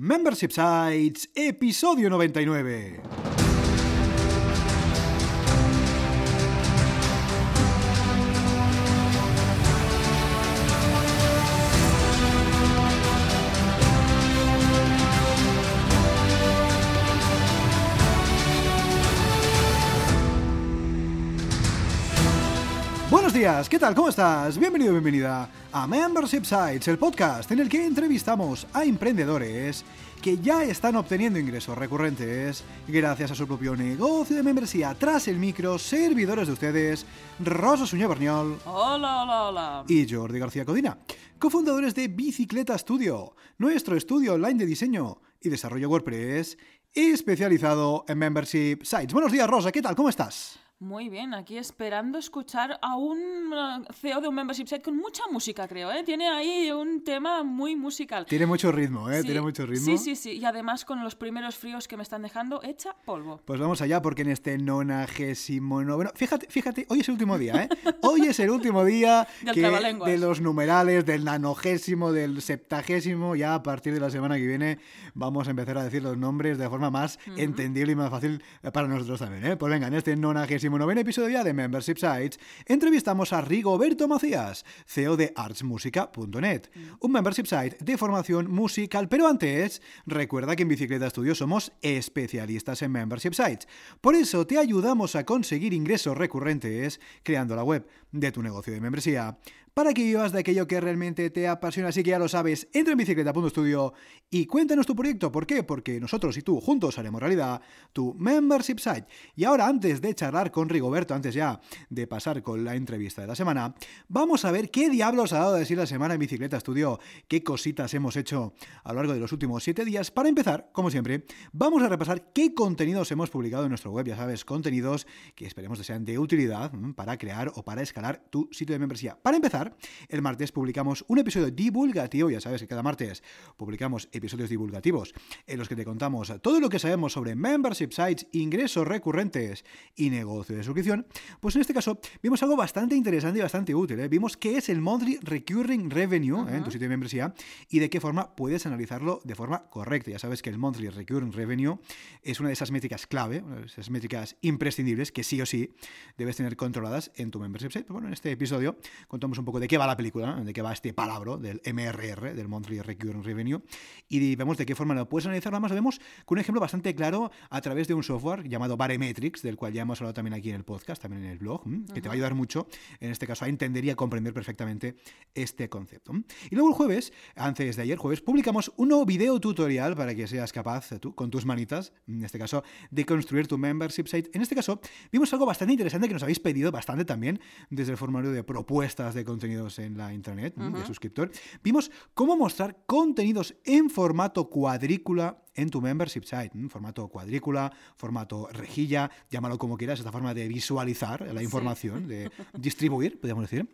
Membership Sites, episodio 99. Días, ¿qué tal? ¿Cómo estás? Bienvenido, bienvenida a Membership Sites, el podcast en el que entrevistamos a emprendedores que ya están obteniendo ingresos recurrentes gracias a su propio negocio de membresía. Tras el micro, servidores de ustedes, Rosa Suñé Berniol Hola, hola, hola. y Jordi García Codina, cofundadores de Bicicleta Studio, nuestro estudio online de diseño y desarrollo WordPress especializado en Membership Sites. Buenos días, Rosa, ¿qué tal? ¿Cómo estás? Muy bien, aquí esperando escuchar a un eh, CEO de un membership site con mucha música, creo, ¿eh? Tiene ahí un tema muy musical. Tiene mucho ritmo, ¿eh? Sí, Tiene mucho ritmo. Sí, sí, sí. Y además con los primeros fríos que me están dejando, hecha polvo. Pues vamos allá porque en este nonagésimo noveno... Fíjate, fíjate, hoy es el último día, ¿eh? Hoy es el último día Del que de los numerales, del nanogésimo, del septagésimo. Ya a partir de la semana que viene vamos a empezar a decir los nombres de forma más entendible y más fácil eh, para nosotros también, ¿eh? Pues venga, en este nonagésimo noveno episodio de Membership Sites entrevistamos a Rigoberto Macías, CEO de artsmusica.net, un membership site de formación musical. Pero antes, recuerda que en Bicicleta Studio somos especialistas en membership sites. Por eso te ayudamos a conseguir ingresos recurrentes creando la web de tu negocio de membresía para que vivas de aquello que realmente te apasiona. Así que ya lo sabes, entra en bicicleta.studio y cuéntanos tu proyecto. ¿Por qué? Porque nosotros y tú juntos haremos realidad tu membership site. Y ahora, antes de charlar con Rigoberto, antes ya de pasar con la entrevista de la semana, vamos a ver qué diablos ha dado de sí la semana en Bicicleta Studio, qué cositas hemos hecho a lo largo de los últimos siete días. Para empezar, como siempre, vamos a repasar qué contenidos hemos publicado en nuestro web. Ya sabes, contenidos que esperemos que sean de utilidad para crear o para escalar tu sitio de membresía. Para empezar, el martes publicamos un episodio divulgativo, ya sabes que cada martes publicamos episodios divulgativos en los que te contamos todo lo que sabemos sobre membership sites, ingresos recurrentes y negocio de suscripción. Pues en este caso vimos algo bastante interesante y bastante útil. ¿eh? Vimos qué es el Monthly Recurring Revenue ¿eh? en tu sitio de membresía y de qué forma puedes analizarlo de forma correcta. Ya sabes que el Monthly Recurring Revenue es una de esas métricas clave, una de esas métricas imprescindibles que sí o sí debes tener controladas en tu membership site. Pues bueno, en este episodio contamos un poco de qué va la película, de qué va este palabra del MRR, del Monthly Recurring Revenue, y vemos de qué forma lo puedes analizar. Además, lo vemos con un ejemplo bastante claro a través de un software llamado Baremetrics, del cual ya hemos hablado también aquí en el podcast, también en el blog, que te va a ayudar mucho, en este caso, a entender y a comprender perfectamente este concepto. Y luego el jueves, antes de ayer, jueves, publicamos un nuevo video tutorial para que seas capaz, tú, con tus manitas, en este caso, de construir tu membership site. En este caso, vimos algo bastante interesante que nos habéis pedido bastante también desde el formulario de propuestas de contenidos en la internet, de suscriptor. Vimos cómo mostrar contenidos en formato cuadrícula en tu membership site, ¿m? formato cuadrícula, formato rejilla, llámalo como quieras, esta forma de visualizar la información, de distribuir, podríamos decir,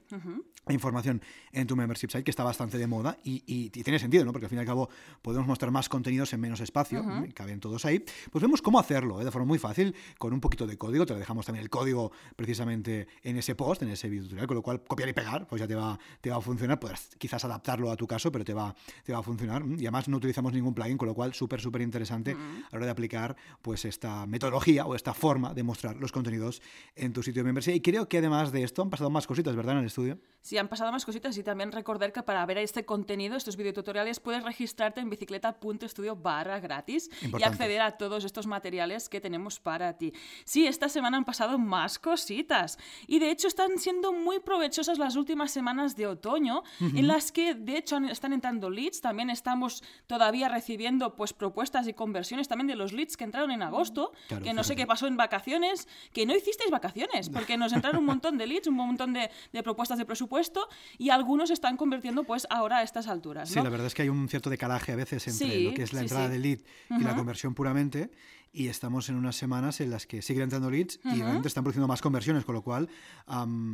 la información en tu membership site, que está bastante de moda y, y- y tiene sentido, ¿no? Porque al fin y al cabo podemos mostrar más contenidos en menos espacio, caben todos ahí. Pues vemos cómo hacerlo, ¿eh? de forma muy fácil, con un poquito de código, te lo dejamos también el código precisamente en ese post, en ese video tutorial, con lo cual copiar y pegar, pues ya te va, te va a funcionar, puedes quizás adaptarlo a tu caso, pero te va, te va a funcionar. Y además no utilizamos ningún plugin, con lo cual súper, súper interesante a la hora de aplicar pues esta metodología o esta forma de mostrar los contenidos en tu sitio de membresía. Y creo que además de esto han pasado más cositas, ¿verdad, en el estudio? Sí, han pasado más cositas y también recordar que para ver este contenido, estos videotutoriales, puedes registrarte en bicicleta.studio barra gratis y Importante. acceder a todos estos materiales que tenemos para ti. Sí, esta semana han pasado más cositas y de hecho están siendo muy provechosas las últimas semanas de otoño en las que de hecho están entrando leads, también estamos todavía recibiendo pues propuestas y conversiones también de los leads que entraron en agosto, Claro, que no sé qué pasó en vacaciones, que no hicisteis vacaciones, porque nos entraron un montón de leads, un montón de, de propuestas de presupuesto y algunos están convirtiendo pues ahora a estas alturas. Sí, la verdad es que hay un cierto decalaje a veces entre Sí, lo que es la sí, entrada sí. de lead y la conversión puramente. Y estamos en unas semanas en las que siguen entrando leads y realmente están produciendo más conversiones, con lo cual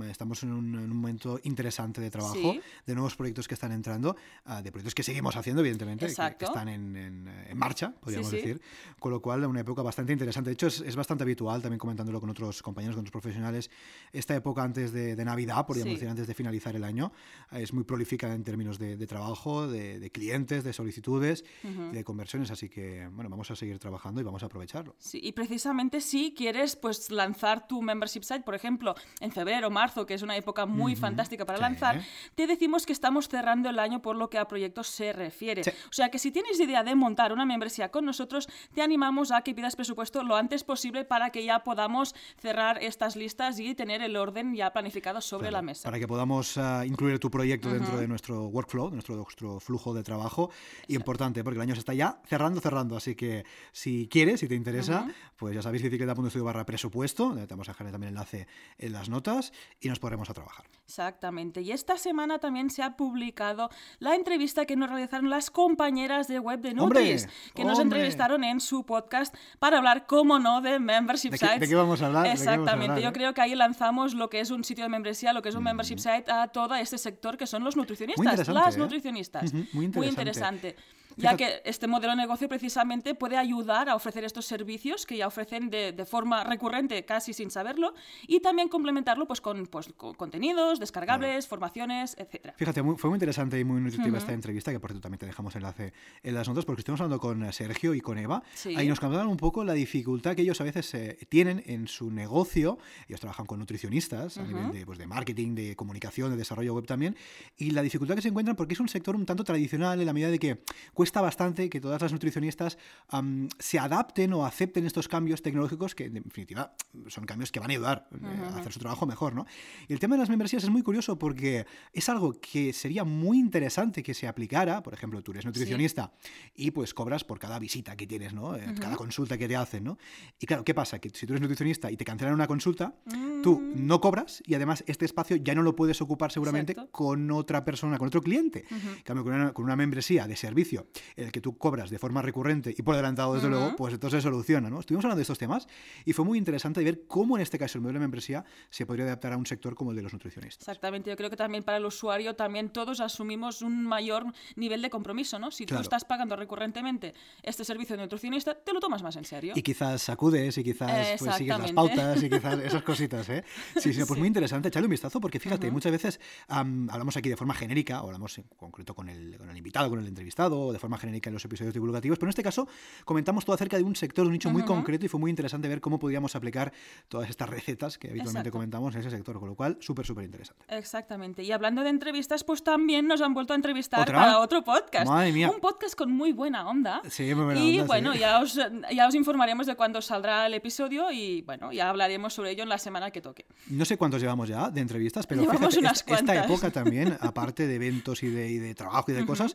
estamos en un, momento interesante de trabajo, de nuevos proyectos que están entrando, ah, de proyectos que seguimos haciendo, evidentemente, que, están en, en, marcha, podríamos decir, con lo cual una época bastante interesante. De hecho, es, es, bastante habitual, también comentándolo con otros compañeros, con otros profesionales, esta época antes de, de Navidad, podríamos decir, antes de finalizar el año, es muy prolífica en términos de, de trabajo, de, clientes, de solicitudes, de conversiones, así que, bueno, vamos a seguir trabajando y vamos a aprovechar Sí, y precisamente si quieres pues lanzar tu membership site, por ejemplo, en febrero o marzo, que es una época muy fantástica para lanzar, te decimos que estamos cerrando el año por lo que a proyectos se refiere. O sea que si tienes idea de montar una membresía con nosotros, te animamos a que pidas presupuesto lo antes posible para que ya podamos cerrar estas listas y tener el orden ya planificado sobre la mesa. Para que podamos ah, incluir tu proyecto dentro de nuestro workflow, nuestro, nuestro flujo de trabajo. Y importante, porque el año se está ya cerrando, cerrando. Así que si quieres, si te interesa, pues ya sabéis, bicicleta.estudio barra presupuesto, te vamos a dejar también el enlace en las notas y nos podremos a trabajar. Exactamente. Y esta semana también se ha publicado la entrevista que nos realizaron las compañeras de web de Nutris, que nos entrevistaron en su podcast para hablar, cómo no, de membership sites. ¿De qué vamos a hablar? Exactamente. Yo creo que ahí lanzamos lo que es un sitio de membresía, lo que es un membership site a todo este sector que son los nutricionistas, las ¿eh? nutricionistas. Muy interesante. Muy interesante ya que este modelo de negocio precisamente puede ayudar a ofrecer estos servicios que ya ofrecen de, de forma recurrente, casi sin saberlo, y también complementarlo pues, con, pues, contenidos, descargables, formaciones, etc. Fíjate, fue muy interesante y muy nutritiva esta entrevista, que por cierto también te dejamos enlace en las notas, porque estuvimos hablando con Sergio y con Eva, ahí nos contaban un poco la dificultad que ellos a veces eh, tienen en su negocio, ellos trabajan con nutricionistas a nivel de, pues, de marketing, de comunicación, de desarrollo web también, y la dificultad que se encuentran porque es un sector un tanto tradicional en la medida de que cuesta bastante que todas las nutricionistas se adapten o acepten estos cambios tecnológicos que, en definitiva, son cambios que van a ayudar eh, a hacer su trabajo mejor, ¿no? Y el tema de las membresías es muy curioso porque es algo que sería muy interesante que se aplicara, por ejemplo, tú eres nutricionista y pues cobras por cada visita que tienes, ¿no? Eh, cada consulta que te hacen, ¿no? Y claro, ¿qué pasa? Que si tú eres nutricionista y te cancelan una consulta, tú mm. no cobras y además este espacio ya no lo puedes ocupar seguramente con otra persona, con otro cliente. En cambio, con una, con una membresía de servicio en el que tú cobras de forma recurrente y por adelantado, desde luego, pues entonces se soluciona, ¿no? Estuvimos hablando de estos temas y fue muy interesante ver cómo en este caso el modelo de membresía se podría adaptar a un sector como el de los nutricionistas. Exactamente, yo creo que también para el usuario también todos asumimos un mayor nivel de compromiso, ¿no? Si tú estás pagando recurrentemente este servicio de nutricionista, te lo tomas más en serio. Y quizás acudes y quizás pues, sigues las pautas y quizás esas cositas, ¿eh? Sí, sí, pues muy interesante, echarle un vistazo porque fíjate, muchas veces hablamos aquí de forma genérica, o hablamos en concreto con el, con el invitado, con el entrevistado, de forma genérica en los episodios divulgativos, pero en este caso comentamos todo acerca de un sector, de un nicho muy concreto y fue muy interesante ver cómo podíamos aplicar todas estas recetas que habitualmente comentamos en ese sector, con lo cual súper, súper interesante. Exactamente. Y hablando de entrevistas, pues también nos han vuelto a entrevistar para otro podcast. Un podcast con muy buena onda. Sí, muy buena y bueno, ya, os, ya os informaremos de cuándo saldrá el episodio y bueno, ya hablaremos sobre ello en la semana que toque. No sé cuántos llevamos ya de entrevistas, pero fíjate, esta época también, aparte de eventos y de, y de trabajo y de cosas,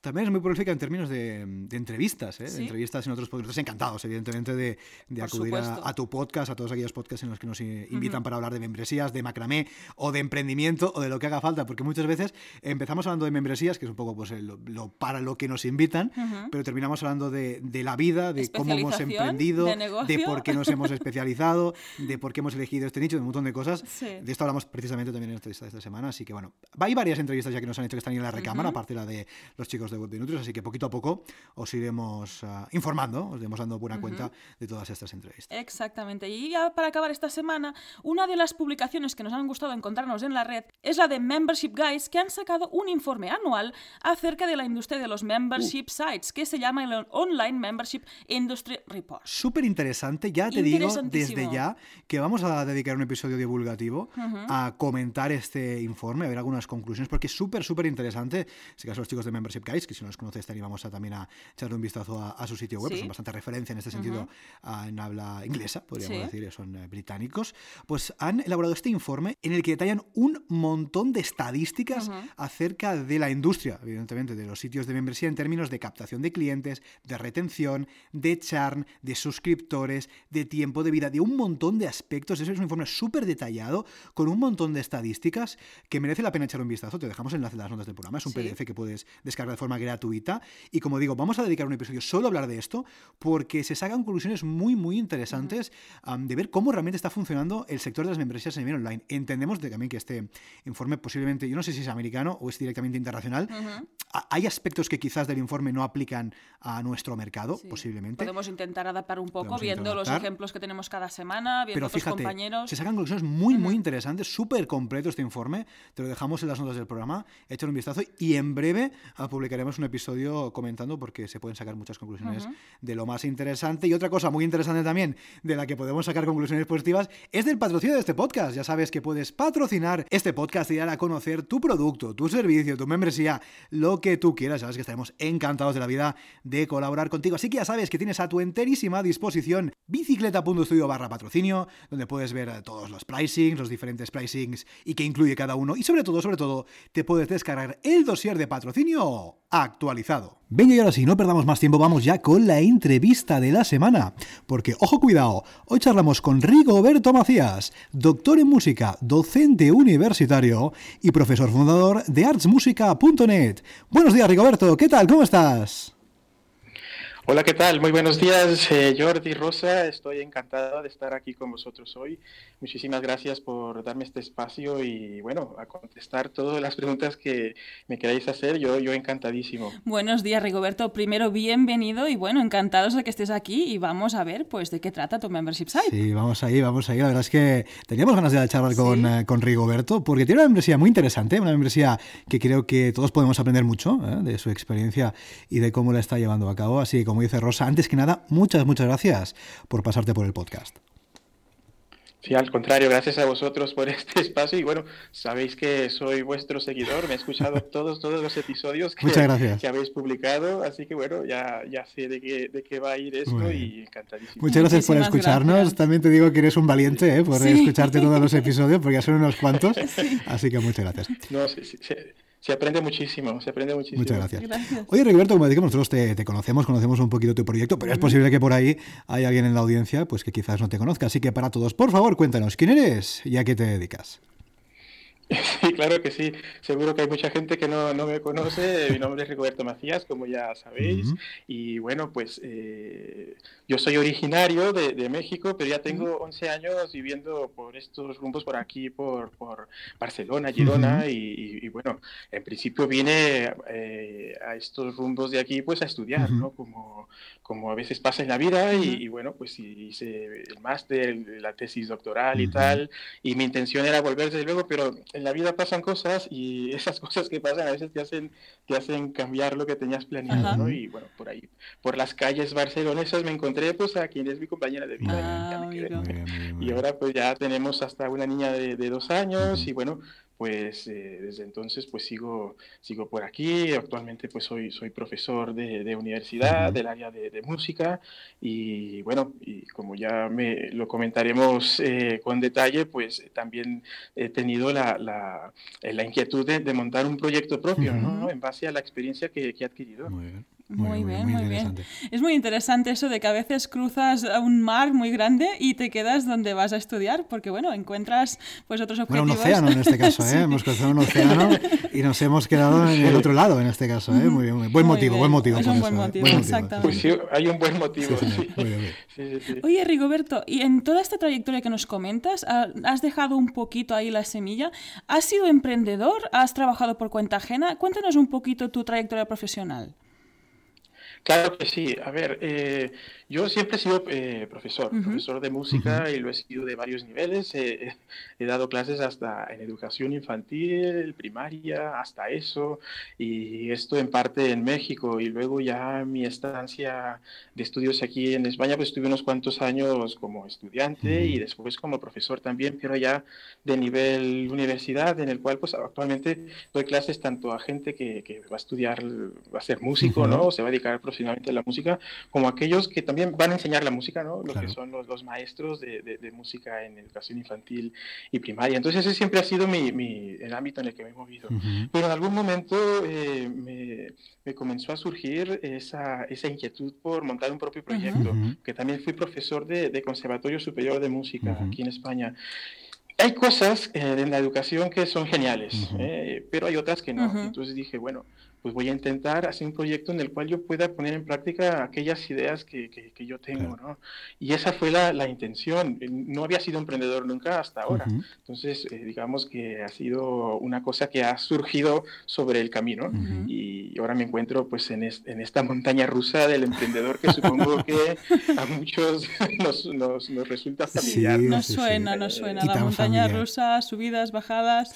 también es muy prolífica en términos de, entrevistas, ¿eh? de entrevistas en otros podcasts. Encantados, evidentemente, de, acudir a, tu podcast, a todos aquellos podcasts en los que nos invitan para hablar de membresías, de macramé o de emprendimiento o de lo que haga falta, porque muchas veces empezamos hablando de membresías, que es un poco pues, lo, para lo que nos invitan, pero terminamos hablando de, la vida, de cómo hemos emprendido, de, por qué nos hemos especializado, de por qué hemos elegido este nicho, de un montón de cosas. De esto hablamos precisamente también en esta esta semana, así que bueno, hay varias entrevistas ya que nos han hecho que están en la recámara, aparte la de los chicos de de Nutrios, así que poquito a poco os iremos ah, informando, os iremos dando buena cuenta de todas estas entrevistas. Exactamente. Y ya para acabar esta semana, una de las publicaciones que nos han gustado encontrarnos en la red es la de Membership Guys, que han sacado un informe anual acerca de la industria de los membership uh. sites, que se llama el Online Membership Industry Report. Súper interesante, ya te digo desde ya que vamos a dedicar un episodio divulgativo a comentar este informe, a ver algunas conclusiones, porque es súper, súper interesante. Si caso los chicos de Membership Guys, que si no los conoces, te animamos a, también a echarle un vistazo a, su sitio web, son bastante referencia en este sentido en habla inglesa, podríamos decir, son eh, británicos, pues han elaborado este informe en el que detallan un montón de estadísticas acerca de la industria, evidentemente, de los sitios de membresía en términos de captación de clientes, de retención, de churn, de suscriptores, de tiempo de vida, de un montón de aspectos. Eso es un informe súper detallado, con un montón de estadísticas que merece la pena echar un vistazo. Te dejamos el enlace en las notas del programa. Es un PDF que puedes descargar de forma forma gratuita. Y como digo, vamos a dedicar un episodio solo a hablar de esto, porque se sacan conclusiones muy, muy interesantes de ver cómo realmente está funcionando el sector de las membresías en nivel online. Entendemos de, también que este informe posiblemente, yo no sé si es americano o es directamente internacional, hay aspectos que quizás del informe no aplican a nuestro mercado, posiblemente. Podemos intentar adaptar un poco viendo los ejemplos que tenemos cada semana, viendo Pero otros fíjate, compañeros. Se sacan conclusiones muy, muy interesantes, súper completo este informe. Te lo dejamos en las notas del programa. Échale un vistazo y en breve ah, publicaremos un episodio comentando porque se pueden sacar muchas conclusiones de lo más interesante. Y otra cosa muy interesante también, de la que podemos sacar conclusiones positivas, es del patrocinio de este podcast. Ya sabes que puedes patrocinar este podcast y dar a conocer tu producto, tu servicio, tu membresía, lo que tú quieras. Sabes que estaremos encantados de la vida de colaborar contigo. Así que ya sabes que tienes a tu enterísima disposición bicicleta.studio barra patrocinio, donde puedes ver eh, todos los pricings, los diferentes pricings y que incluye cada uno. Y sobre todo, sobre todo, te puedes descargar el dossier de patrocinio actualizado. Venga, y ahora sí, no perdamos más tiempo, vamos ya con la entrevista de la semana. Porque, ojo, cuidado, hoy charlamos con Rigoberto Macías, doctor en música, docente universitario y profesor fundador de artsmusica.net. Buenos días, Rigoberto, ¿qué tal? ¿Cómo estás? Hola, ¿qué tal? Muy buenos días, eh, Jordi Rosa. Estoy encantado de estar aquí con vosotros hoy. Muchísimas gracias por darme este espacio y, bueno, a contestar todas las preguntas que me queráis hacer. Yo, yo encantadísimo. Buenos días, Rigoberto. Primero, bienvenido y, bueno, encantados de que estés aquí y vamos a ver, pues, de qué trata tu membership site. Sí, vamos ahí, vamos ahí. La verdad es que teníamos ganas de charlar con, eh, con, Rigoberto porque tiene una membresía muy interesante, una membresía que creo que todos podemos aprender mucho ¿eh? de su experiencia y de cómo la está llevando a cabo. Así que, como dice Rosa, antes que nada, muchas, muchas gracias por pasarte por el podcast. Sí, al contrario, gracias a vosotros por este espacio y bueno, sabéis que soy vuestro seguidor, me he escuchado todos, todos los episodios que, que habéis publicado, así que bueno, ya, ya sé de qué, de qué va a ir esto y encantadísimo. Muchas gracias por escucharnos, también te digo que eres un valiente ¿eh? por escucharte todos los episodios, porque ya son unos cuantos, así que muchas gracias. No, sí, sí, se aprende muchísimo, se aprende muchísimo. Muchas gracias. Oye, Roberto, como decimos, nosotros te, conocemos, conocemos un poquito tu proyecto, pero es posible que por ahí hay alguien en la audiencia pues que quizás no te conozca. Así que para todos, por favor, cuéntanos quién eres y a qué te dedicas. Sí, claro que sí. Seguro que hay mucha gente que no, no me conoce. Mi nombre es Rigoberto Macías, como ya sabéis. Y bueno, pues eh, yo soy originario de, de, México, pero ya tengo 11 años viviendo por estos rumbos por aquí, por, por Barcelona, Girona. y, bueno, en principio vine eh, a estos rumbos de aquí pues a estudiar, ¿no? Como, como a veces pasa en la vida. Y, bueno, pues hice el máster, la tesis doctoral y tal. Y mi intención era volver desde luego, pero en la vida pasan cosas y esas cosas que pasan a veces te hacen, te hacen cambiar lo que tenías planeado, ¿no? Y bueno, por ahí, por las calles barcelonesas me encontré pues a quien es mi compañera de vida y, ah, y, ahora pues ya tenemos hasta una niña de, de dos años y bueno, pues eh, desde entonces pues sigo, sigo por aquí, actualmente pues soy, soy profesor de, de universidad del área de, de, música y bueno, y como ya me lo comentaremos eh, con detalle, pues también he tenido la, la, la inquietud de, de, montar un proyecto propio, ¿no? En base a la experiencia que, que he adquirido. Muy bien. Muy, bien, muy, bien. Es muy interesante eso de que a veces cruzas un mar muy grande y te quedas donde vas a estudiar, porque bueno, encuentras pues otros objetivos. Bueno, un océano en este caso, ¿eh? Hemos cruzado un océano y nos hemos quedado en el otro lado en este caso, ¿eh? Muy bien, muy bien. Buen motivo, buen motivo. Es un buen, ¿eh? motivo, exactamente. Pues sí, hay un buen motivo. Oye, Rigoberto, y en toda esta trayectoria que nos comentas, ah, has dejado un poquito ahí la semilla. ¿Has sido emprendedor? ¿Has trabajado por cuenta ajena? Cuéntanos un poquito tu trayectoria profesional. Claro que sí. A ver, eh, yo siempre he sido eh, profesor, profesor de música y lo he sido de varios niveles. he dado clases hasta en educación infantil, primaria, hasta eso, y esto en parte en México. Y luego ya mi estancia de estudios aquí en España, pues tuve unos cuantos años como estudiante y después como profesor también, pero ya de nivel universidad, en el cual pues actualmente doy clases tanto a gente que, que va a estudiar, va a ser músico, ¿no? O se va a dedicar profesionalmente a la música, como aquellos que también van a enseñar la música, ¿no? Los que son los, los maestros de, de, música en educación infantil y primaria. Entonces ese siempre ha sido mi, mi el ámbito en el que me he movido. Pero en algún momento eh, me, me, comenzó a surgir esa, esa, inquietud por montar un propio proyecto, que también fui profesor de, de, Conservatorio Superior de Música aquí en España hay cosas eh, en la educación que son geniales, eh, pero hay otras que no. Entonces dije, bueno, pues voy a intentar hacer un proyecto en el cual yo pueda poner en práctica aquellas ideas que, que, yo tengo, ¿no? Y esa fue la, la, intención. No había sido emprendedor nunca hasta ahora. Entonces, eh, digamos que ha sido una cosa que ha surgido sobre el camino y ahora me encuentro pues en, en, esta montaña rusa del emprendedor que supongo que a muchos nos, nos, nos resulta familiar. Sí, nos suena, nos suena. La montaña rusa, subidas, bajadas.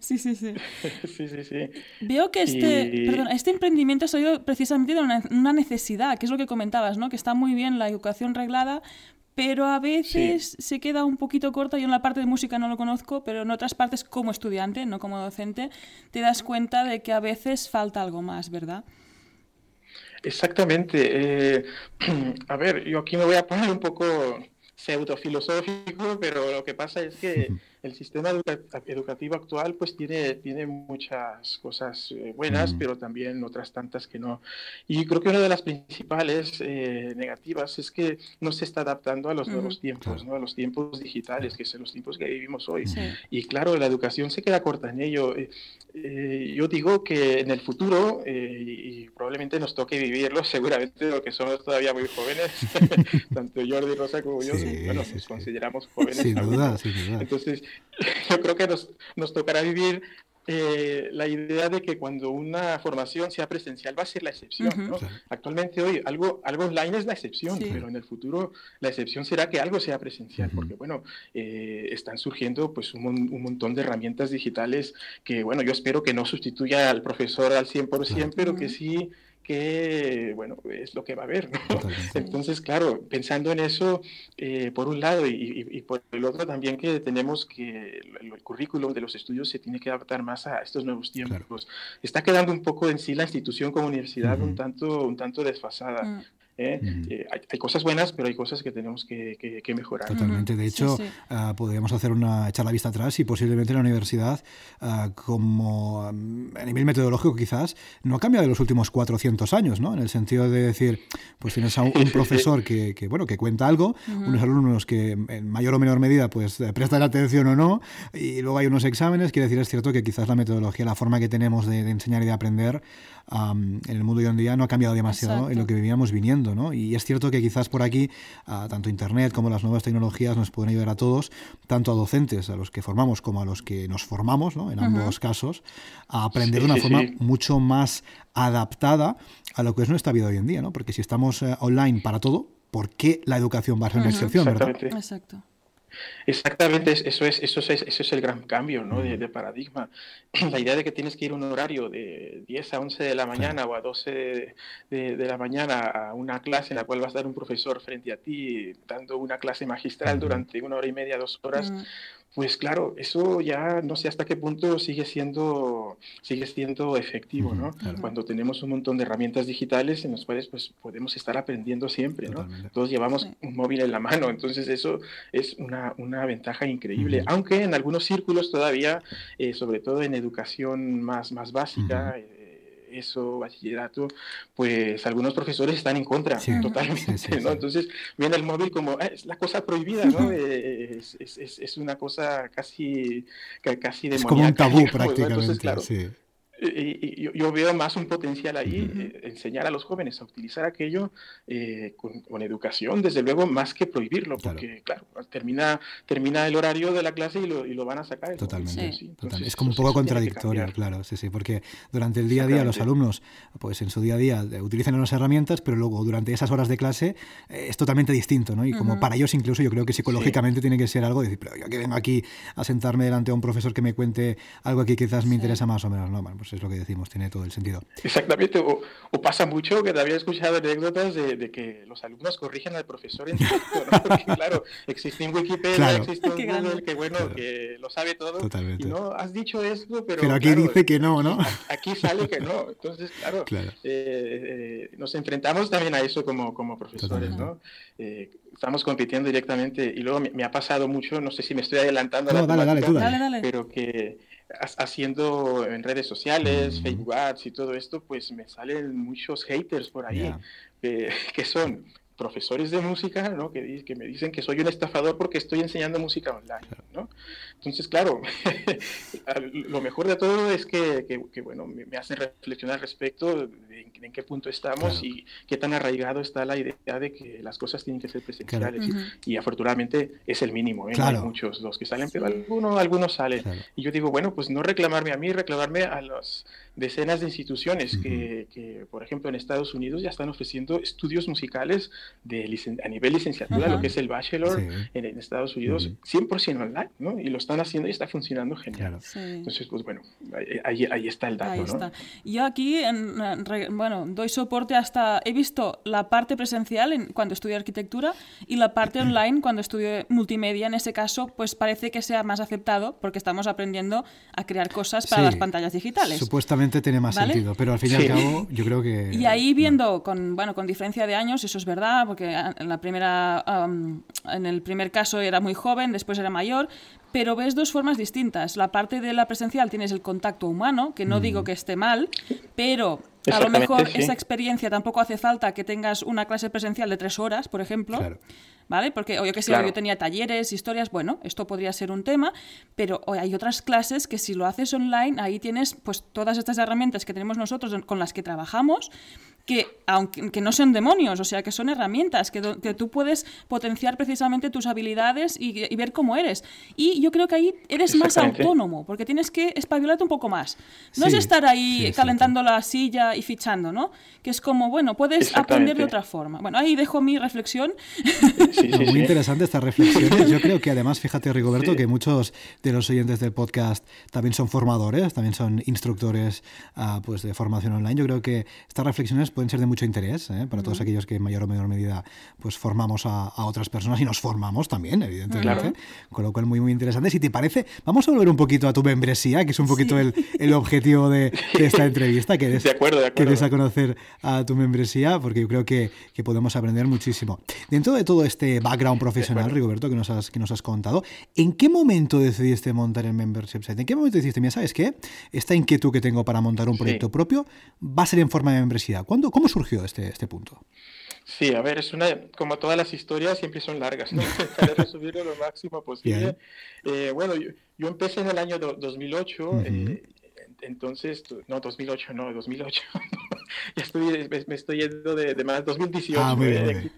Sí, sí, sí. sí, sí. sí, Veo que este, perdón, este emprendimiento ha salido precisamente de una, una, necesidad, que es lo que comentabas, ¿no? que está muy bien la educación reglada, pero a veces se queda un poquito corta. Yo en la parte de música no lo conozco, pero en otras partes como estudiante, no como docente, te das cuenta de que a veces falta algo más, ¿verdad? Exactamente. Eh, a ver, yo aquí me voy a poner un poco pseudo filosófico, pero lo que pasa es que el sistema educativo actual pues tiene, tiene muchas cosas eh, buenas, pero también otras tantas que no. Y creo que una de las principales eh, negativas es que no se está adaptando a los nuevos tiempos, ¿no? a los tiempos digitales, que son los tiempos que vivimos hoy. Y claro, la educación se queda corta en ello. Eh, yo digo que en el futuro, y probablemente nos toque vivirlo, seguramente lo que somos todavía muy jóvenes, tanto Jordi Rosa como yo, bueno, nos consideramos jóvenes. Sin duda, sin duda. Entonces, yo creo que nos, nos tocará vivir eh, la idea de que cuando una formación sea presencial va a ser la excepción. Actualmente hoy algo, algo online es la excepción, pero en el futuro la excepción será que algo sea presencial, porque bueno, eh, están surgiendo pues un, un, montón de herramientas digitales que bueno, yo espero que no sustituya al profesor al 100%, pero que sí que, bueno, es lo que va a haber. Entonces, claro, pensando en eso, eh, por un lado, y, por el otro también que tenemos que el, currículum de los estudios se tiene que adaptar más a estos nuevos tiempos. Está quedando un poco en sí la institución como universidad un, tanto, un tanto desfasada. Mm. ¿Eh? Eh, hay, cosas buenas, pero hay cosas que tenemos que, mejorar. Totalmente. De hecho, ah, podríamos hacer una echar la vista atrás y posiblemente la universidad, ah, como mm, a nivel metodológico quizás, no ha cambiado en los últimos 400 años, ¿no? En el sentido de decir, pues tienes a un, profesor que, bueno, que cuenta algo, unos alumnos que en mayor o menor medida pues eh, prestan atención o no, y luego hay unos exámenes, quiere decir, es cierto que quizás la metodología, la forma que tenemos de, de enseñar y de aprender, en el mundo de hoy en día no ha cambiado demasiado en lo que vivíamos viniendo. ¿no? Y es cierto que quizás por aquí, tanto Internet como las nuevas tecnologías nos pueden ayudar a todos, tanto a docentes, a los que formamos como a los que nos formamos, ¿no? en ambos casos, a aprender de una forma mucho más adaptada a lo que es nuestra vida hoy en día. ¿no? Porque si estamos eh, online para todo, ¿por qué la educación va a ser una excepción? ¿verdad? Exacto. Exactamente, eso es, eso es, eso es el gran cambio ¿no? de, paradigma. La idea de que tienes que ir un horario de 10 a 11 de la mañana o a 12 de, de, la mañana a una clase en la cual vas a dar un profesor frente a ti dando una clase magistral durante una hora y media, dos horas, pues claro, eso ya no sé hasta qué punto sigue siendo, sigue siendo efectivo, ¿no? Cuando tenemos un montón de herramientas digitales en las cuales pues, podemos estar aprendiendo siempre, ¿no? Todos llevamos un móvil en la mano, entonces eso es una, una ventaja increíble, aunque en algunos círculos todavía, eh, sobre todo en educación más, más básica, eso, bachillerato, pues algunos profesores están en contra totalmente, ¿no? Entonces viene el móvil como, ah, es la cosa prohibida, ¿no? es, es, es, una cosa casi, casi demoníaca. Es como un tabú prácticamente, Entonces, claro, y, yo, veo más un potencial ahí, eh, enseñar a los jóvenes a utilizar aquello eh, con, educación, desde luego, más que prohibirlo, porque, claro, termina, termina el horario de la clase y lo, y lo van a sacar. Totalmente. es como un poco contradictorio, claro, sí, sí, porque durante el día a día los alumnos, pues en su día a día eh, utilizan unas herramientas, pero luego durante esas horas de clase es totalmente distinto, ¿no? Y como para ellos incluso yo creo que psicológicamente tiene que ser algo de decir, pero yo que vengo aquí a sentarme delante de un profesor que me cuente algo que quizás me interesa más o menos, ¿no? Bueno, pues es lo que decimos, tiene todo el sentido. Exactamente, o, pasa mucho que también he escuchado anécdotas de, que los alumnos corrigen al profesor en directo, ¿no? Porque claro, existe en Wikipedia, existe en Google, que bueno, que lo sabe todo, Totalmente. y no, has dicho esto, pero... Pero aquí dice que no, ¿no? Aquí sale que no, entonces claro, eh, eh, nos enfrentamos también a eso como, como profesores, ¿no? Eh, estamos compitiendo directamente y luego me, ha pasado mucho, no sé si me estoy adelantando, no, dale, dale, dale, dale, pero que haciendo en redes sociales, Facebook Ads y todo esto, pues me salen muchos haters por ahí, que son profesores de música, ¿no? Que, que, me dicen que soy un estafador porque estoy enseñando música online, ¿no? Entonces, claro, lo mejor de todo es que, que bueno, me, hacen reflexionar al respecto de en, qué punto estamos y qué tan arraigado está la idea de que las cosas tienen que ser presenciales. Y afortunadamente es el mínimo, ¿eh? hay muchos los que salen, pero algunos, algunos salen. Y yo digo, bueno, pues no reclamarme a mí, reclamarme a las decenas de instituciones que, que, por ejemplo, en Estados Unidos ya están ofreciendo estudios musicales de a nivel licenciatura, lo que es el bachelor en, Estados Unidos, 100% online, ¿no? Y lo están haciendo y está funcionando genial. Entonces, pues bueno, ahí, ahí está el dato, ahí está. Yo aquí, bueno, doy soporte hasta, he visto la parte presencial en, cuando estudio arquitectura y la parte online cuando estudio multimedia. En ese caso, pues parece que sea más aceptado porque estamos aprendiendo a crear cosas para las pantallas digitales. Supuestamente tiene más sentido, pero al fin y al cabo, yo creo que... Y ahí viendo, con, bueno, con diferencia de años, eso es verdad, porque en, la primera, en el primer caso era muy joven, después era mayor, pero ves dos formas distintas. La parte de la presencial tienes el contacto humano, que no digo que esté mal, pero a lo mejor esa experiencia tampoco hace falta que tengas una clase presencial de tres horas, por ejemplo. ¿Vale? Porque, o yo que sé, yo tenía talleres, historias, bueno, esto podría ser un tema, pero hay otras clases que si lo haces online, ahí tienes pues todas estas herramientas que tenemos nosotros con las que trabajamos que, aunque no son demonios, o sea, que son herramientas, que, que tú puedes potenciar precisamente tus habilidades y, ver cómo eres. Y yo creo que ahí eres más autónomo, porque tienes que espabilarte un poco más. No es estar ahí calentando la silla y fichando, ¿no? Que es como, bueno, puedes aprender de otra forma. Bueno, ahí dejo mi reflexión. Muy interesante estas reflexiones. Yo creo que además, fíjate, Rigoberto, que muchos de los oyentes del podcast también son formadores, también son instructores uh, pues de formación online. Yo creo que estas reflexiones pueden ser de mucho interés ¿eh? para todos aquellos que en mayor o menor medida pues formamos a, otras personas y nos formamos también, evidentemente. Con lo cual, muy, muy interesante. Si te parece, vamos a volver un poquito a tu membresía, que es un poquito el, el, objetivo de, esta entrevista, que eres, de acuerdo, de acuerdo. a conocer a tu membresía, porque yo creo que, que, podemos aprender muchísimo. Dentro de todo este background profesional, Rigoberto, que nos, has, que nos has contado, ¿en qué momento decidiste montar el membership site? ¿En qué momento decidiste, mira, sabes qué? Esta inquietud que tengo para montar un proyecto propio va a ser en forma de membresía. ¿Cuándo ¿Cómo surgió este, este punto? Sí, a ver, es una, como todas las historias, siempre son largas, ¿no? Intentaré resumirlo lo máximo posible. Eh, bueno, yo, empecé en el año 2008, eh, entonces, no, 2008, no, 2008. ya estoy, me, estoy yendo de, de más, 2018. Ah, muy bien,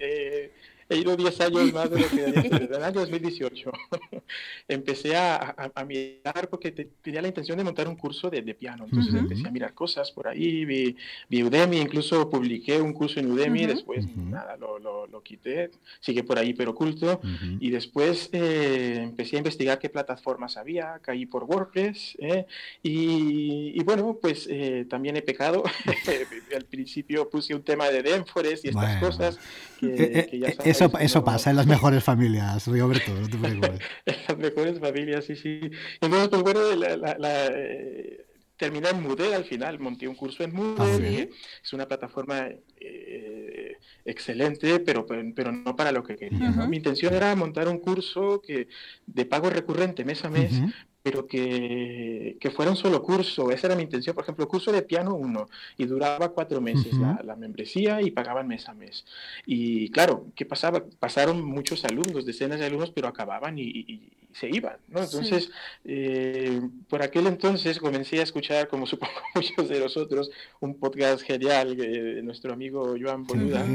he ido 10 años más de lo que desde el año 2018. empecé a, a, mirar porque tenía la intención de montar un curso de, de piano. Entonces empecé a mirar cosas por ahí, vi, vi, Udemy, incluso publiqué un curso en Udemy, después nada, lo, lo, lo, quité, sigue por ahí pero oculto. Y después eh, empecé a investigar qué plataformas había, caí por WordPress. Eh, y, y, bueno, pues eh, también he pecado. Al principio puse un tema de Denfores y estas cosas que, que ya sabes, eso, pasa en las mejores familias, Rigoberto, no te preocupes. en las mejores familias, sí, sí. Entonces, pues bueno, la, la, eh, terminé en Moodle al final, monté un curso en Moodle, ah, es una plataforma eh, excelente, pero, pero no para lo que quería. Mi intención era montar un curso que de pago recurrente mes a mes, pero que, que, fuera un solo curso. Esa era mi intención. Por ejemplo, curso de piano uno y duraba cuatro meses la, la, membresía y pagaban mes a mes. Y claro, ¿qué pasaba? Pasaron muchos alumnos, decenas de alumnos, pero acababan y, se iban, ¿no? Entonces, eh, por aquel entonces comencé a escuchar, como supongo muchos de nosotros, un podcast genial de nuestro amigo Joan Boluda.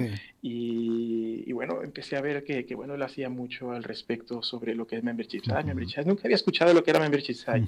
Y, y, bueno, empecé a ver que, que, bueno, él hacía mucho al respecto sobre lo que es membership site, membership Nunca había escuchado lo que era membership site.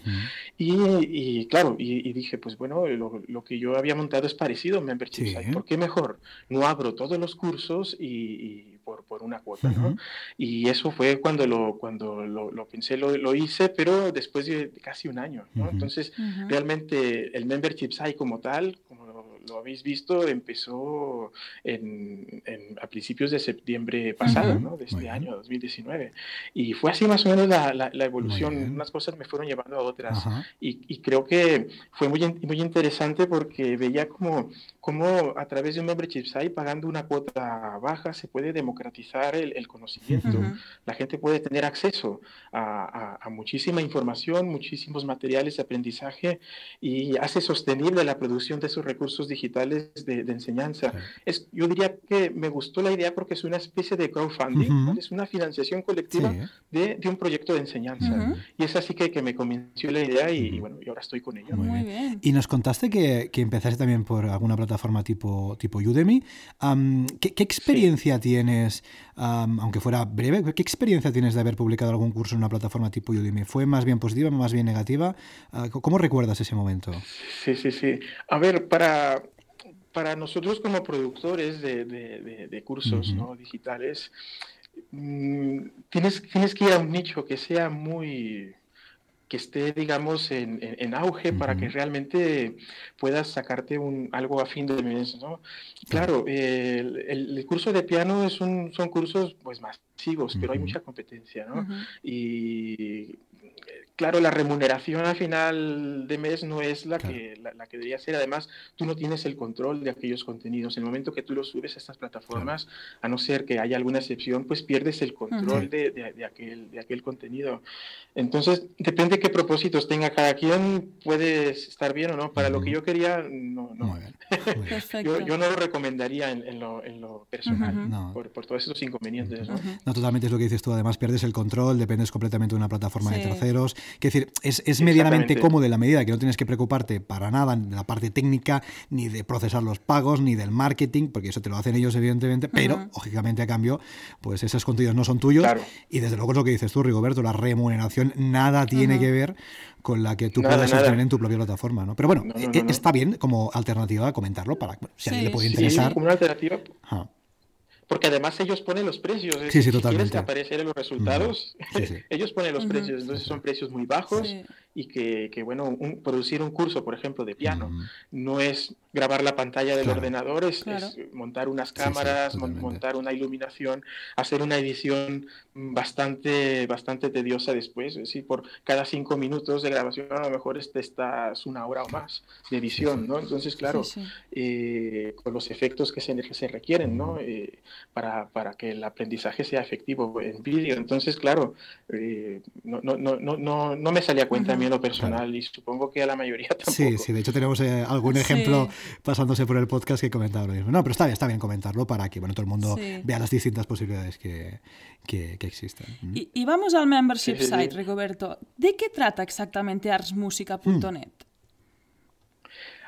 y, y, claro, y, dije, pues bueno, lo, lo, que yo había montado es parecido a membership site. ¿Por qué mejor? No abro todos los cursos y, por, por, una cuota, ¿no? Y eso fue cuando lo, cuando lo, lo pensé, lo, lo, hice, pero después de casi un año, ¿no? Entonces, realmente el membership site como tal, como lo habéis visto, empezó en, a principios de septiembre pasado, ¿no? de este año, 2019. Y fue así más o menos la, la, evolución. Unas cosas me fueron llevando a otras. Y, y, creo que fue muy, muy interesante porque veía como, como a través de un membership site, pagando una cuota baja, se puede democratizar el, el conocimiento. La gente puede tener acceso a, a, muchísima información, muchísimos materiales de aprendizaje y hace sostenible la producción de esos recursos digitales de, enseñanza. Es, yo diría que me gustó la idea porque es una especie de crowdfunding, es una financiación colectiva de, un proyecto de enseñanza. Y es así que, que, me convenció la idea y, bueno, y ahora estoy con ello. Muy, bien. Y nos contaste que, que, empezaste también por alguna plataforma tipo, tipo Udemy. ¿qué, experiencia tienes, aunque fuera breve, qué experiencia tienes de haber publicado algún curso en una plataforma tipo Udemy? ¿Fue más bien positiva, más bien negativa? Ah, ¿Cómo recuerdas ese momento? Sí, sí, sí. A ver, para, para nosotros como productores de, cursos digitales, mm, tienes, tienes que ir a un nicho que sea muy que esté, digamos, en, auge para que realmente puedas sacarte un, algo a fin de mes, ¿no? Claro, el, curso de piano es un, son cursos, pues, masivos, pero hay mucha competencia, ¿no? Y claro, la remuneración al final de mes no es la, que, la, que debería ser. Además, tú no tienes el control de aquellos contenidos. En el momento que tú los subes a estas plataformas, a no ser que haya alguna excepción, pues pierdes el control de, de, aquel, de aquel contenido. Entonces, depende qué propósitos tenga cada quien, puedes estar bien o no. Para lo que yo quería, no. no. yo, yo, no lo recomendaría en, lo, en lo, personal, por, por, todos esos inconvenientes. ¿no? no, totalmente es lo que dices tú. Además, pierdes el control, dependes completamente de una plataforma de terceros es decir, es, medianamente cómodo en la medida que no tienes que preocuparte para nada de la parte técnica, ni de procesar los pagos, ni del marketing, porque eso te lo hacen ellos, evidentemente, pero, lógicamente, a cambio, pues esos contenidos no son tuyos. Y desde luego es lo que dices tú, Rigoberto, la remuneración nada tiene que ver con la que tú puedas tener en tu propia plataforma, ¿no? Pero bueno, e, está bien como alternativa comentarlo para si a alguien le puede interesar. como una alternativa porque además ellos ponen los precios. Sí, sí, totalmente. Si quieres aparecer en los resultados, ellos ponen los precios, entonces son precios muy bajos y que, que bueno, producir un curso, por ejemplo, de piano, no es grabar la pantalla del ordenador, es, montar unas cámaras, montar una iluminación, hacer una edición bastante, bastante tediosa después. Es decir, por cada cinco minutos de grabación a lo mejor este estás una hora o más de edición, ¿no? Entonces, claro, eh, con los efectos que se, se requieren, ¿no? Eh, para, para, que el aprendizaje sea efectivo en vídeo. Entonces, claro, eh, no, no, no, no, no me salía cuenta a mí lo personal y supongo que a la mayoría tampoco. Sí, sí, de hecho tenemos eh, algún ejemplo pasándose por el podcast que comentaba lo mismo. No, pero está bien, está bien comentarlo para que bueno, todo el mundo vea las distintas posibilidades que, que, existen. Mm. Y, vamos al membership site, Rigoberto. ¿De qué trata exactamente arsmusica.net?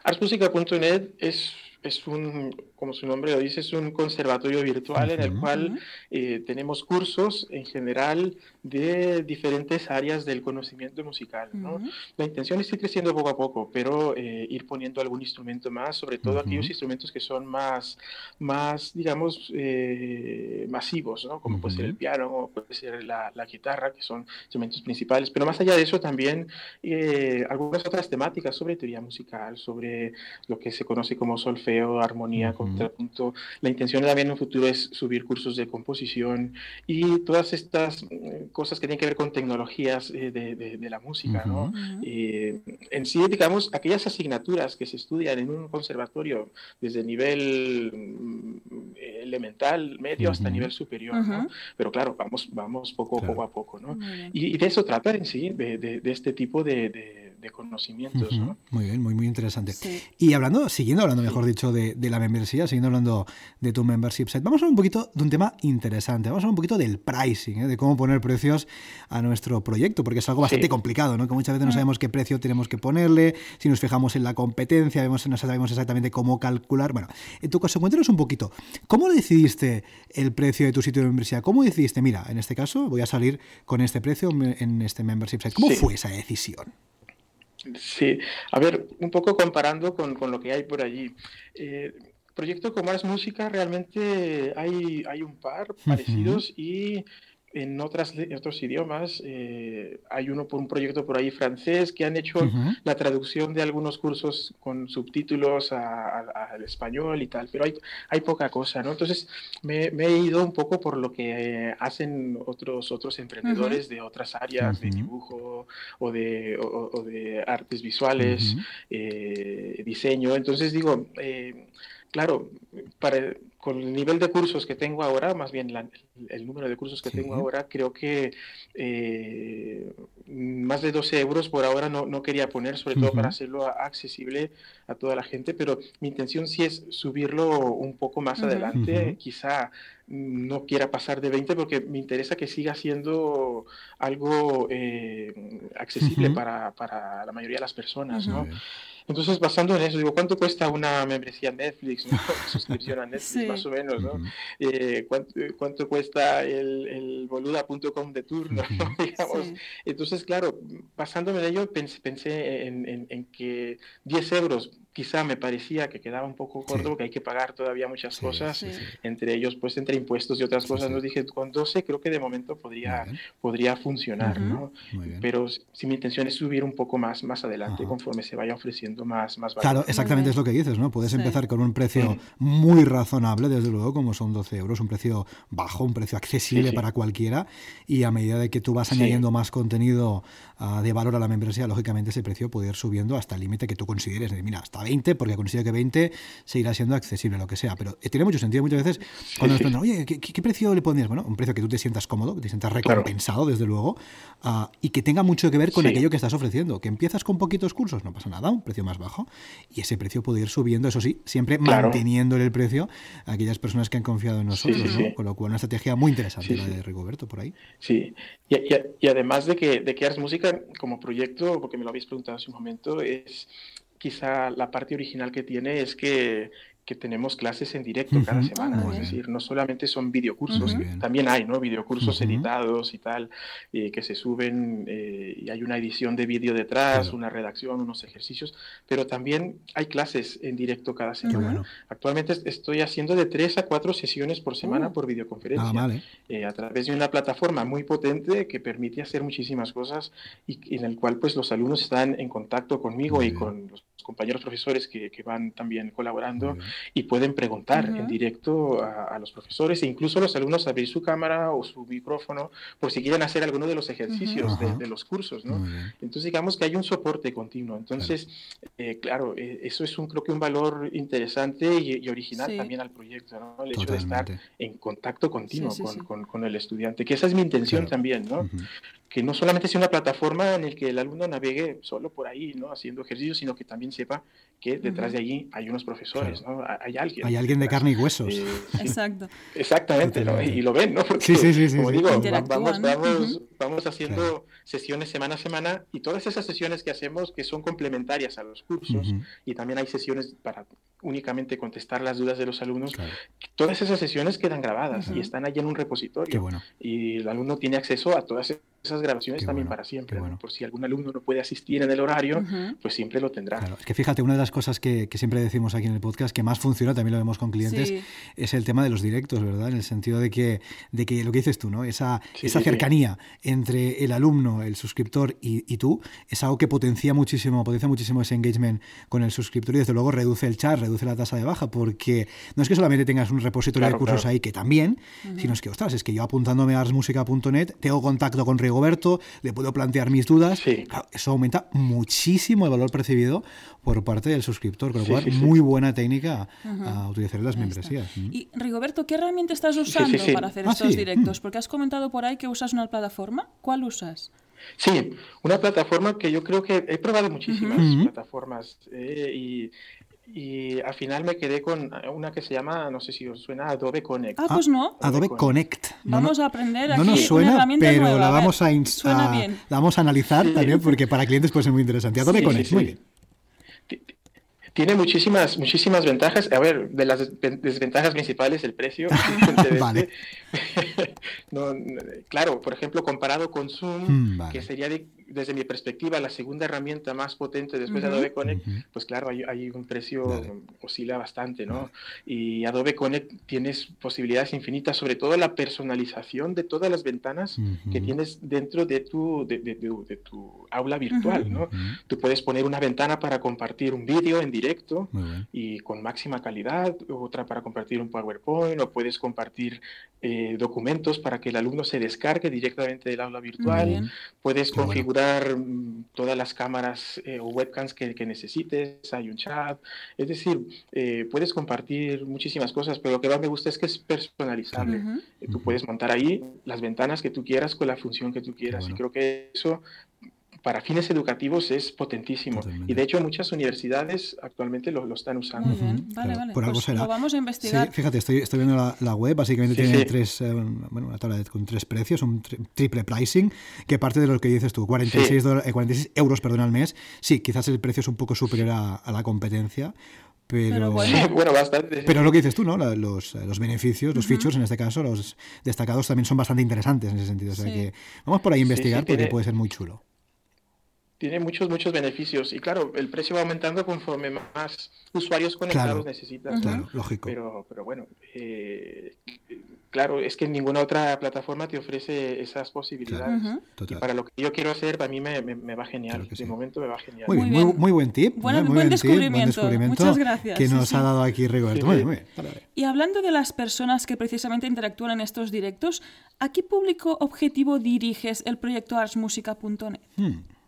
Arsmusica.net es es un, como su nombre lo dice, es un conservatorio virtual en el cual eh, tenemos cursos en general de diferentes áreas del conocimiento musical. ¿no? La intención es ir creciendo poco a poco, pero eh, ir poniendo algún instrumento más, sobre todo aquellos instrumentos que son más, más digamos, eh, masivos, ¿no? como puede ser el piano o puede ser la, la, guitarra, que son instrumentos principales. Pero más allá de eso también algunas otras temáticas sobre teoría musical, sobre lo que se conoce como solfeo armonía, contrapunto. La intención también en un futuro es subir cursos de composición y todas estas eh, cosas que tienen que ver con tecnologías eh, de, la música, ¿no? en sí, digamos, aquellas asignaturas que se estudian en un conservatorio desde nivel mm, elemental, medio, hasta nivel superior, ¿no? Pero claro, vamos, vamos poco, poco a poco, ¿no? Y, de eso trata en sí, de, este tipo de de conocimientos. Muy bien, muy, muy interesante. Y hablando, siguiendo hablando, mejor dicho, de, la membresía, siguiendo hablando de tu membership site, vamos a hablar un poquito de un tema interesante. Vamos a hablar un poquito del pricing, ¿eh? de cómo poner precios a nuestro proyecto, porque es algo bastante complicado, ¿no? Que muchas veces no mm. sabemos qué precio tenemos que ponerle, si nos fijamos en la competencia, vemos, no sabemos exactamente cómo calcular. Bueno, en tu caso, cuéntanos un poquito, ¿cómo decidiste el precio de tu sitio de membresía? ¿Cómo decidiste, mira, en este caso voy a salir con este precio en este membership site? ¿Cómo fue esa decisión? Sí, a ver, un poco comparando con, con lo que hay por allí. Eh, proyectos como Ars Música realmente hay, hay un par parecidos y en, otras, otros idiomas. Eh, hay uno por un proyecto por ahí francés que han hecho la traducción de algunos cursos con subtítulos al español y tal, pero hay, hay poca cosa, ¿no? Entonces me, he ido un poco por lo que hacen otros, otros emprendedores de otras áreas, de dibujo o de, o, de artes visuales, eh, diseño. Entonces digo, eh, claro, para con el nivel de cursos que tengo ahora, más bien el número de cursos que tengo ahora, creo que eh, más de 12 euros por ahora no, no quería poner, sobre todo para hacerlo accesible a toda la gente, pero mi intención sí es subirlo un poco más adelante, quizá no quiera pasar de 20 porque me interesa que siga siendo algo eh, accesible para, para, la mayoría de las personas, ¿no? Entonces, basando en eso, digo, ¿cuánto cuesta una membresía Netflix, una suscripción a Netflix, más o menos, ¿no? Eh, ¿cuánto, cuesta el, el boluda.com de turno, digamos? Entonces, claro, basándome en ello, pensé, pensé en, en, que 10 euros quizá me parecía que quedaba un poco corto, que hay que pagar todavía muchas cosas, entre ellos, pues, entre impuestos y otras cosas. Nos dije, con 12 creo que de momento podría, podría funcionar, ¿no? Pero si mi intención es subir un poco más, más adelante, conforme se vaya ofreciendo más, más Claro, exactamente es lo que dices, ¿no? Puedes empezar con un precio muy razonable, desde luego, como son 12 euros, un precio bajo, un precio accesible para cualquiera, y a medida de que tú vas añadiendo más contenido uh, de valor a la membresía, lógicamente ese precio puede ir subiendo hasta el límite que tú consideres. De, mira, hasta 20, porque considero que 20 seguirá siendo accesible, lo que sea. Pero eh, tiene mucho sentido muchas veces cuando nos preguntan, oye, ¿qué, precio le pondrías? Bueno, un precio que tú te sientas cómodo, que te sientas recompensado, desde luego, uh, y que tenga mucho que ver con aquello que estás ofreciendo. Que empiezas con poquitos cursos, no pasa nada, un precio más bajo, y ese precio puede ir subiendo, eso sí, siempre manteniéndole el precio a aquellas personas que han confiado en nosotros, Con lo cual, una estrategia muy interesante la de Rigoberto por ahí. Sí, y, y, además de que, de que Ars Música como proyecto, porque me lo habéis preguntado hace un momento, es quizá la parte original que tiene es que que tenemos clases en directo cada semana, es decir, no solamente son videocursos, también hay, ¿no? Videocursos editados y tal, eh, que se suben eh, y hay una edición de vídeo detrás, una redacción, unos ejercicios, pero también hay clases en directo cada semana. Actualmente estoy haciendo de tres a cuatro sesiones por semana uh. por videoconferencia, ah, eh, a través de una plataforma muy potente que permite hacer muchísimas cosas y, en el cual pues los alumnos están en contacto conmigo y con los compañeros profesores que, que van también colaborando y pueden preguntar en directo a, los profesores e incluso los alumnos abrir su cámara o su micrófono por si quieren hacer alguno de los ejercicios de, los cursos, ¿no? Entonces digamos que hay un soporte continuo. Entonces, claro, eh, eh, eso es un, creo que un valor interesante y, original también al proyecto, ¿no? El hecho de estar en contacto continuo con, con, con, el estudiante, que esa es mi intención también, ¿no? Que no solamente sea una plataforma en la que el alumno navegue solo por ahí, ¿no? haciendo ejercicios, sino que también sepa que detrás de allí hay unos profesores, ¿no? hay alguien. Hay alguien de carne y huesos. Eh, Exacto. Exactamente, ¿no? y lo ven, ¿no? Porque, sí, sí, sí, como digo, vamos, vamos, vamos haciendo sesiones semana a semana y todas esas sesiones que hacemos que son complementarias a los cursos y también hay sesiones para únicamente contestar las dudas de los alumnos, todas esas sesiones quedan grabadas y están ahí en un repositorio. Y el alumno tiene acceso a todas esas grabaciones también para siempre. Por si algún alumno no puede asistir en el horario, pues siempre lo tendrá. es que fíjate, una de las cosas que, siempre decimos aquí en el podcast que más funciona, también lo vemos con clientes, es el tema de los directos, ¿verdad? En el sentido de que, de que lo que dices tú, ¿no? Esa, esa cercanía entre el alumno, el suscriptor y, y, tú, es algo que potencia muchísimo, potencia muchísimo ese engagement con el suscriptor y desde luego reduce el chat, reduce la tasa de baja, porque no es que solamente tengas un repositorio de cursos ahí, que también, sino es que, ostras, es que yo apuntándome a arsmusica.net tengo contacto con Rigoberto, le puedo plantear mis dudas. eso aumenta muchísimo el valor percibido por parte del suscriptor, con lo cual, muy buena técnica a utilizar las membresías. Y Rigoberto, ¿qué herramienta estás usando para hacer ah, estos directos? Porque has comentado por ahí que usas una plataforma. ¿Cuál usas? Sí, una plataforma que yo creo que he probado muchísimas plataformas eh, y y al final me quedé con una que se llama, no sé si os suena, Adobe Connect. Ah, pues no. Adobe, Connect. vamos a aprender aquí no nos suena, pero la vamos a, la vamos a analizar también porque para clientes puede ser muy interesante. Adobe Connect, muy bien tiene muchísimas, muchísimas ventajas. A ver, de las desventajas principales, el precio. vale. no, claro, por ejemplo, comparado con Zoom, mm, que sería desde mi perspectiva la segunda herramienta más potente después de Adobe Connect, pues claro, hay, hay un precio oscila bastante, ¿no? Y Adobe Connect tienes posibilidades infinitas, sobre todo la personalización de todas las ventanas que tienes dentro de tu, de, de, de, tu aula virtual, ¿no? Tú puedes poner una ventana para compartir un vídeo en directo y con máxima calidad, otra para compartir un PowerPoint, o puedes compartir eh, documentos para que el alumno se descargue directamente del aula virtual. Puedes configurar mm, todas las cámaras eh, o webcams que, necesites. Hay un chat. Es decir, eh, puedes compartir muchísimas cosas, pero lo que más me gusta es que es personalizable. Tú puedes montar ahí las ventanas que tú quieras con la función que tú quieras. Y creo que eso para fines educativos es potentísimo. Y de hecho muchas universidades actualmente lo, lo están usando. Vale, vale. Por algo pues Lo vamos a investigar. fíjate, estoy, estoy viendo la, web, básicamente tiene tres, eh, bueno, una tabla con tres precios, un triple pricing, que parte de lo que dices tú, 46, 46 eh, euros perdón, al mes. Sí, quizás el precio es un poco superior a, la competencia, pero, bueno. bastante. Pero lo que dices tú, ¿no? Los, los beneficios, los features en este caso, los destacados también son bastante interesantes en ese sentido. O sea que vamos por ahí a investigar porque puede ser muy chulo tiene muchos, muchos beneficios. Y claro, el precio va aumentando conforme más usuarios conectados necesitas. Claro, lógico. Pero, pero bueno, eh, claro, es que ninguna otra plataforma te ofrece esas posibilidades. y para lo que yo quiero hacer, para mí me, me, va genial. de momento me va genial. Muy, muy, muy, buen tip. muy buen, buen, descubrimiento. Muchas gracias. Que nos ha dado aquí Rigoberto. Muy, muy Y hablando de las personas que precisamente interactúan en estos directos, ¿a qué público objetivo diriges el proyecto arsmusica.net? Hmm.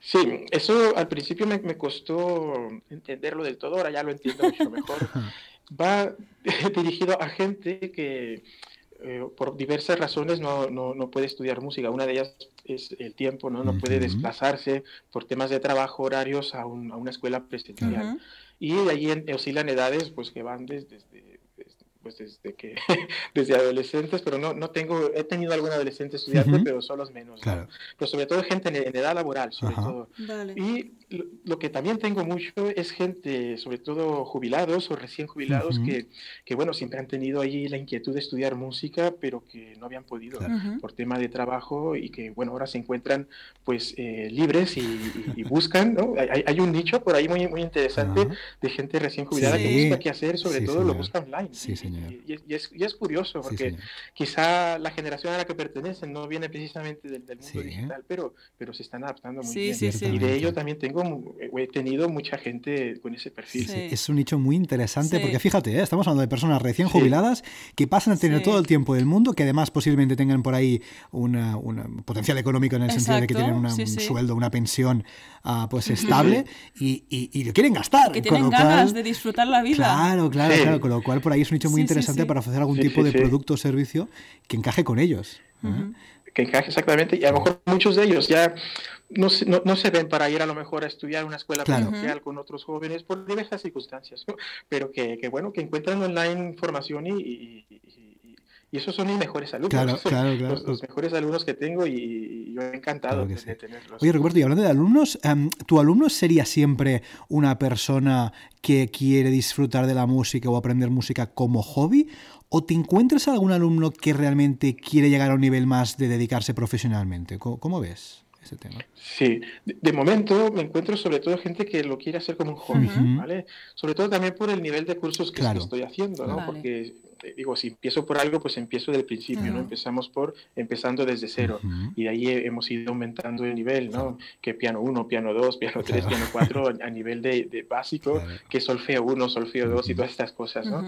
Sí, eso al principio me, costó entenderlo del todo, ahora ya lo entiendo mucho mejor. Va dirigido a gente que eh, por diversas razones no, no, no, puede estudiar música. Una de ellas es el tiempo, ¿no? No puede desplazarse por temas de trabajo, horarios a, un, a una escuela presencial. Y de ahí oscilan edades pues que van desde pues desde que desde adolescentes, pero no, no tengo, he tenido algún adolescente estudiante, pero son los menos. Pero sobre todo gente en, edad laboral, sobre todo. Y lo, que también tengo mucho es gente, sobre todo jubilados o recién jubilados, que, que, bueno, siempre han tenido ahí la inquietud de estudiar música, pero que no habían podido por tema de trabajo y que, bueno, ahora se encuentran pues eh, libres y, buscan, ¿no? Hay, hay, un nicho por ahí muy, muy interesante de gente recién jubilada que busca qué hacer, sobre todo lo busca online. Sí, y, es, y, es, curioso, porque quizá la generación a la que pertenecen no viene precisamente del, mundo digital, pero, pero se están adaptando muy bien. y de ello también tengo, he tenido mucha gente con ese perfil. Es un nicho muy interesante, porque fíjate, ¿eh? estamos hablando de personas recién jubiladas que pasan a tener todo el tiempo del mundo, que además posiblemente tengan por ahí un potencial económico en el sentido de que tienen un sueldo, una pensión uh, pues estable y, y, lo quieren gastar. Que tienen ganas de disfrutar la vida. Claro, claro, claro. Con lo cual por ahí es un nicho muy interesante para ofrecer algún tipo de producto o servicio que encaje con ellos. ¿eh? Que encaje exactamente. Y a lo mejor muchos de ellos ya no, no, no, se ven para ir a lo mejor a estudiar una escuela claro. con otros jóvenes por diversas circunstancias, pero que, que, bueno, que encuentran online información y, y esos son mis mejores alumnos. Claro, claro, claro. Los, mejores alumnos que tengo y, yo he encantado de, tenerlos. Oye, Roberto, y hablando de alumnos, em, ¿tu alumno sería siempre una persona que quiere disfrutar de la música o aprender música como hobby? ¿O te encuentras algún alumno que realmente quiere llegar a un nivel más de dedicarse profesionalmente? ¿Cómo, ves? Ese tema. Sí, de, momento me encuentro sobre todo gente que lo quiere hacer como un hobby, ¿vale? Sobre todo también por el nivel de cursos que, estoy haciendo, ¿no? Porque digo, si empiezo por algo, pues empiezo del principio, ¿no? Empezamos por, empezando desde cero. Y de ahí hemos ido aumentando el nivel, ¿no? Que piano 1, piano 2, piano 3, piano 4, a nivel de, de básico, que solfeo 1, solfeo 2 y todas estas cosas, ¿no?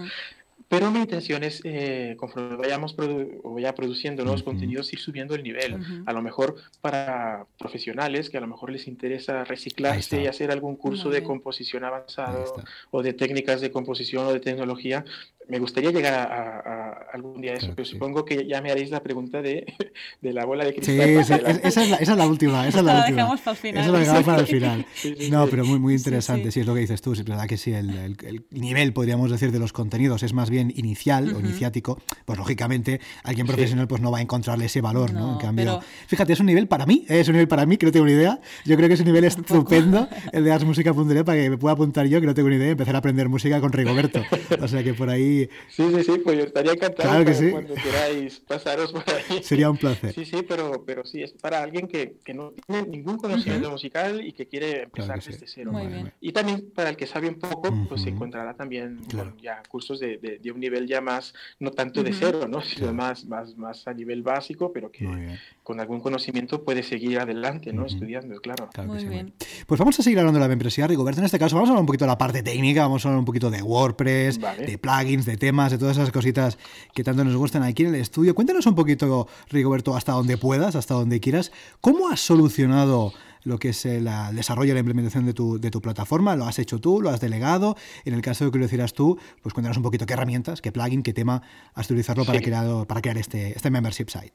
Pero mi intención es, eh, conforme vayamos o vaya produciendo nuevos contenidos, ir subiendo el nivel. A lo mejor para profesionales que a lo mejor les interesa reciclarse y hacer algún curso de composición avanzado o de técnicas de composición o de tecnología, me gustaría llegar a, algún día eso, pero supongo que ya me haréis la pregunta de, de la bola de cristal. Sí, esa, es la, esa, es la, última. Esa, la, dejamos para el final. Esa la dejamos para el final. no, pero muy, muy interesante, sí, es lo que dices tú. Es verdad que sí, el, el, nivel, podríamos decir, de los contenidos es más bien inicial o iniciático. Pues lógicamente, alguien profesional pues no va a encontrarle ese valor, ¿no? En cambio, fíjate, es un nivel para mí, es un nivel para mí que no tengo ni idea. Yo creo que es un nivel estupendo, el de artsmusica.net, para que me pueda apuntar yo, que no tengo ni idea, y empezar a aprender música con Rigoberto. O sea que por ahí Sí, sí, sí, pues yo estaría encantado que cuando queráis pasaros por ahí. Sería un placer. Sí, sí, pero, pero sí, es para alguien que, que no tiene ningún conocimiento musical y que quiere empezar desde cero. Muy bien. Y también para el que sabe un poco, pues se encontrará también ya cursos de, de, un nivel ya más, no tanto de cero, ¿no? sino más, más, más a nivel básico, pero que con algún conocimiento puede seguir adelante, ¿no? Estudiando, claro. muy bien. Pues vamos a seguir hablando de la membresía, Rigoberto. En este caso vamos a hablar un poquito de la parte técnica, vamos a hablar un poquito de WordPress, de plugins, plugins, de temas, de todas esas cositas que tanto nos gustan aquí en el estudio. Cuéntanos un poquito, Rigoberto, hasta donde puedas, hasta donde quieras, ¿cómo has solucionado lo que es el, desarrollo y la implementación de tu, de tu, plataforma. ¿Lo has hecho tú? ¿Lo has delegado? En el caso de que lo hicieras tú, pues cuéntanos un poquito qué herramientas, qué plugin, qué tema has utilizado para, crear, para crear este, este membership site.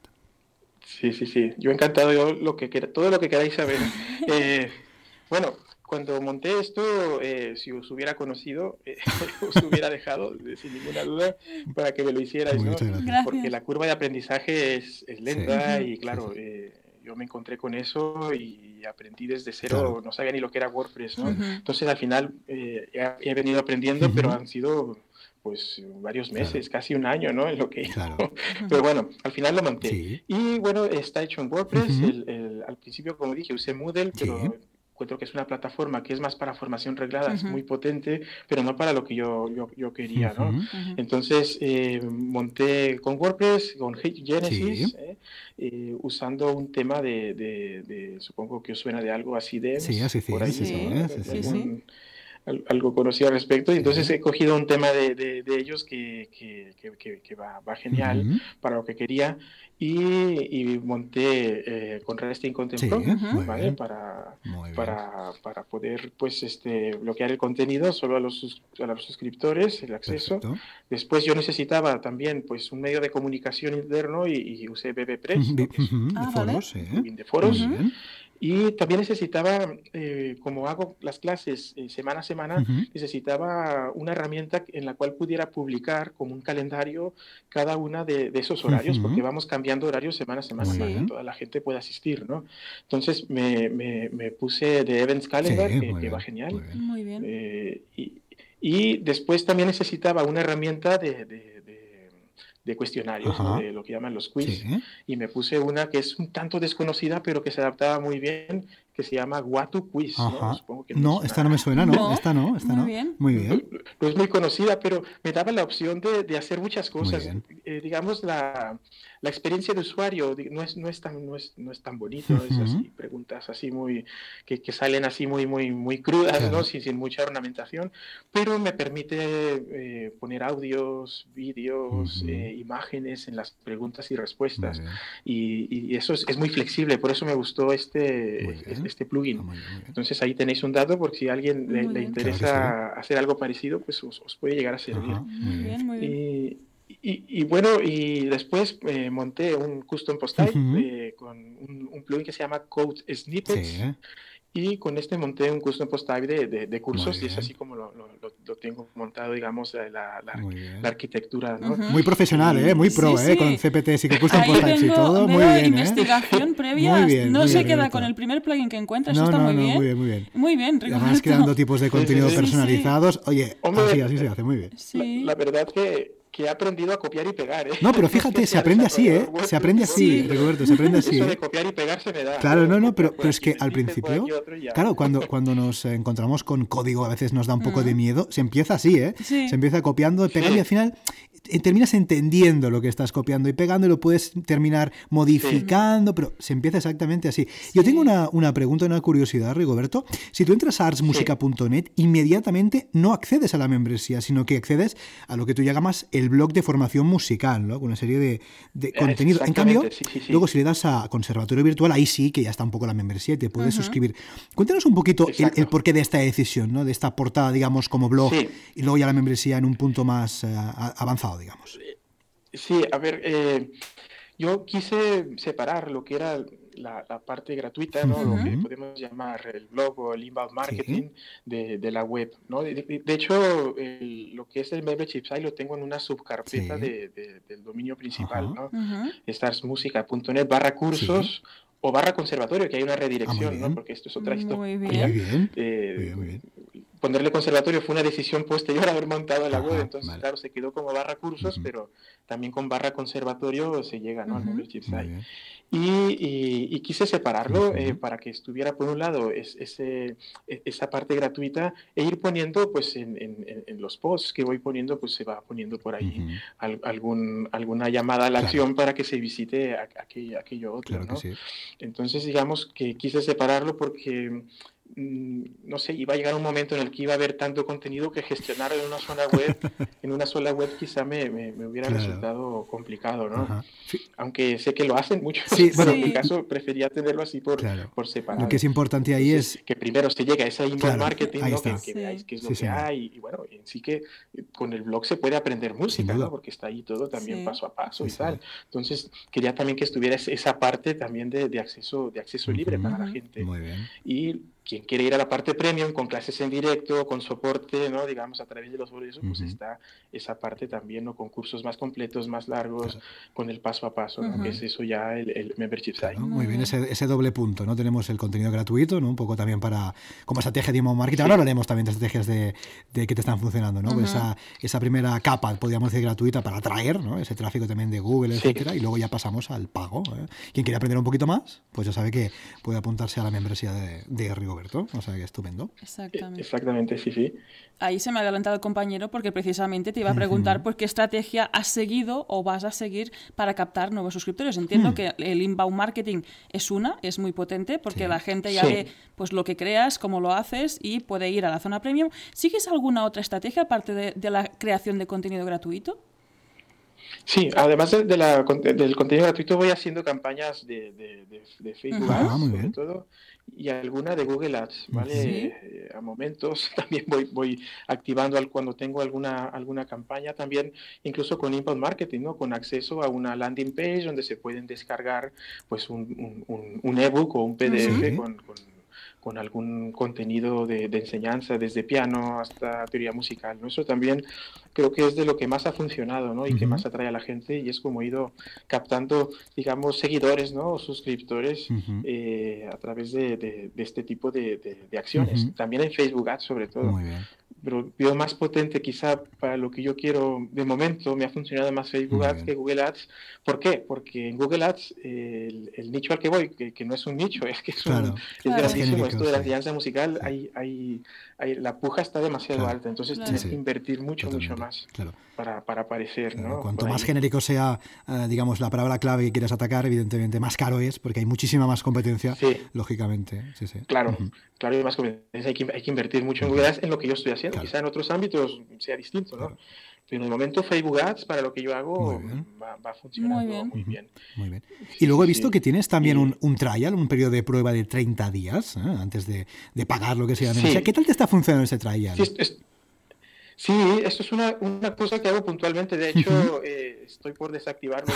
Sí, sí, sí. Yo encantado, yo lo que todo lo que queráis saber. Eh, bueno, cuando monté esto, eh, si os hubiera conocido, eh, os hubiera dejado, sin ninguna duda, para que me lo hicierais, ¿no? Porque la curva de aprendizaje es, lenta y claro, yo me encontré con eso y aprendí desde cero, no sabía ni lo que era WordPress, ¿no? Entonces al final he venido aprendiendo, pero han sido pues varios meses, casi un año, ¿no? En lo que Pero bueno, al final lo monté. Y bueno, está hecho en WordPress. al principio, como dije, usé Moodle, pero encuentro que es una plataforma que es más para formación reglada, es muy potente, pero no para lo que yo, yo, yo quería, ¿no? Entonces, eh, monté con WordPress, con Genesis, ¿eh? Eh, usando un tema de, de, supongo que os suena de algo así de... Sí, así, sí, sí, sí, sí algo conocido al respecto. Y entonces he cogido un tema de, de, ellos que, que, que, va, va, genial para lo que quería. Y, y monté eh, con Resting Content Pro, ¿vale? Para, para, para, poder pues este, bloquear el contenido solo a los, a los suscriptores, el acceso. Después yo necesitaba también pues un medio de comunicación interno y, usé BBPress, de foros, de foros. Y también necesitaba, eh, como hago las clases eh, semana a semana, necesitaba una herramienta en la cual pudiera publicar como un calendario cada una de, esos horarios, porque vamos cambiando horarios semana a semana para que toda la gente pueda asistir, ¿no? Entonces me, me, me puse de Events Calendar, que, va genial. Muy bien. Eh, y, y, después también necesitaba una herramienta de de cuestionarios, de lo que llaman los quiz, y me puse una que es un tanto desconocida, pero que se adaptaba muy bien, que se llama Watu Quiz. ¿no? no, esta no me suena, no, esta no, esta muy Bien. Muy bien. No, es muy conocida, pero me daba la opción de, de hacer muchas cosas. Eh, digamos, la, la experiencia de usuario no es, no es, tan, no es, no es tan bonito, es así, preguntas así muy, que, que, salen así muy, muy, muy crudas, ¿no? sin, sin, mucha ornamentación, pero me permite eh, poner audios, vídeos, eh, imágenes en las preguntas y respuestas. Y, y, eso es, es, muy flexible, por eso me gustó este, este plugin. Ah, Entonces ahí tenéis un dato, porque si a alguien le, interesa hacer algo parecido, pues os, os puede llegar a servir. muy bien, muy bien. Y, bueno, y después eh, monté un custom post type eh, con un, plugin que se llama Code Snippets. Y con este monté un custom post type de, de, cursos y es así como lo, lo, tengo montado, digamos, la, la, la arquitectura. ¿no? Muy profesional, ¿eh? muy pro, ¿eh? con CPTs y con custom post types y todo. Muy bien. ¿eh? investigación previa. no se queda con el primer plugin que encuentras. No, está no, muy, bien. muy bien. Muy bien, muy bien. Además, creando tipos de contenido personalizados. Oye, así, así se hace, muy bien. La, la verdad que que he aprendido a copiar y pegar. ¿eh? No, pero fíjate, se aprende así, ¿eh? Se aprende así, Roberto, se aprende así. Eso de ¿eh? copiar y pegar se me da. Claro, no, no, pero, pero es que al principio, claro, cuando, cuando nos encontramos con código a veces nos da un poco de miedo, se empieza así, ¿eh? Se empieza copiando, pegando y al final eh, terminas entendiendo lo que estás copiando y pegando y lo puedes terminar modificando, pero se empieza exactamente así. Yo tengo una, una, pregunta, una curiosidad, Rigoberto. Si tú entras a artsmusica.net, inmediatamente no accedes a la membresía, sino que accedes a lo que tú llamas el blog de formación musical, ¿no? Con una serie de, de contenido. En cambio, luego si le das a Conservatorio Virtual, ahí sí que ya está un poco la membresía y te puedes suscribir. Cuéntanos un poquito el, porqué de esta decisión, ¿no? De esta portada, digamos, como blog y luego ya la membresía en un punto más eh, avanzado, digamos. Sí, a ver, eh, yo quise separar lo que era la, parte gratuita, ¿no? Lo que podemos llamar el blog o el inbound marketing de, de, la web, ¿no? De, hecho, lo que es el membership site lo tengo en una subcarpeta de, del dominio principal, ¿no? Starsmusica.net barra cursos o barra conservatorio, que hay una redirección, ah, ¿no? Porque esto es otra historia. Muy bien. Eh, muy bien, Ponerle conservatorio fue una decisión posterior a haber montado la web, entonces, claro, se quedó como barra cursos, pero también con barra conservatorio se llega, ¿no? Al membership site. Y, quise separarlo eh, para que estuviera por un lado es, ese, e, esa parte gratuita e ir poniendo pues en, en, los posts que voy poniendo pues se va poniendo por ahí algún, alguna llamada a la acción para que se visite aquello, aquello otro. ¿no? Entonces digamos que quise separarlo porque no sé, iba a llegar un momento en el que iba a haber tanto contenido que gestionar en una zona web, en una sola web quizá me, me, hubiera resultado complicado, ¿no? Aunque sé que lo hacen muchos, sí, bueno, en mi caso prefería tenerlo así por, por separado. Lo que es importante ahí es... Que primero se llega a ese inbound marketing, ¿no? que, veáis qué es lo que hay, y bueno, en sí que con el blog se puede aprender música, ¿no? Porque está ahí todo también paso a paso y tal. Entonces, quería también que estuviera esa parte también de, de acceso, de acceso libre para la gente. Muy bien. Y quien quiere ir a la parte premium con clases en directo, con soporte, ¿no? digamos, a través de los boletos, pues está esa parte también, ¿no? con cursos más completos, más largos, con el paso a paso, ¿no? que es eso ya el, membership site. Muy bien, ese, ese, doble punto, ¿no? Tenemos el contenido gratuito, ¿no? Un poco también para, como estrategia de marketing, ahora hablaremos también de estrategias de, de que te están funcionando, ¿no? Pues esa, esa primera capa, podríamos decir, gratuita para atraer, ¿no? Ese tráfico también de Google, etcétera, y luego ya pasamos al pago. ¿eh? Quien quiere aprender un poquito más, pues ya sabe que puede apuntarse a la membresía de, de O sea que esto Exactamente. Exactamente, sí, sí. Ahí se me ha adelantado el compañero porque precisamente te iba a preguntar por qué estrategia has seguido o vas a seguir para captar nuevos suscriptores. Entiendo hmm. que el inbound marketing es una, es muy potente porque la gente ya ve pues lo que creas, cómo lo haces y puede ir a la zona premium. ¿Sigues alguna otra estrategia aparte de, la creación de contenido gratuito? Sí, además de, la, del contenido gratuito voy haciendo campañas de, Facebook Ads, sobre todo, y alguna de Google Ads, ¿vale? Eh, a momentos también voy, voy activando al, cuando tengo alguna, alguna campaña, también incluso con inbound marketing, ¿no? Con acceso a una landing page donde se pueden descargar pues un, un, un ebook o un PDF con con algún contenido de, enseñanza, desde piano hasta teoría musical. ¿no? Eso también creo que es de lo que más ha funcionado ¿no? y que más atrae a la gente y es como he ido captando, digamos, seguidores ¿no? o suscriptores eh, a través de, este tipo de, acciones. También en Facebook Ads, sobre todo. Muy bien pero veo más potente quizá para lo que yo quiero de momento, me ha funcionado más Facebook Ads que Google Ads. ¿Por qué? Porque en Google Ads el, nicho al que voy, que, no es un nicho, es que es, un, es grandísimo, esto de la enseñanza musical, hay, hay, la puja está demasiado alta, entonces tienes que invertir mucho, mucho más para, para, aparecer. ¿no? Cuanto más genérico sea, eh, digamos, la palabra clave que quieras atacar, evidentemente más caro es, porque hay muchísima más competencia, lógicamente. Claro, claro, hay más competencia, hay que, hay que invertir mucho en Google Ads en lo que yo estoy haciendo, quizá en otros ámbitos sea distinto, ¿no? en el momento Facebook Ads para lo que yo hago va, va, funcionando muy bien. muy bien. Y luego he visto que tienes también un, un, trial, un periodo de prueba de 30 días ¿eh? antes de, de, pagar lo que sea. ¿Qué tal te está funcionando ese trial? Sí, esto es una, una, cosa que hago puntualmente. De hecho, eh, estoy por desactivarlo.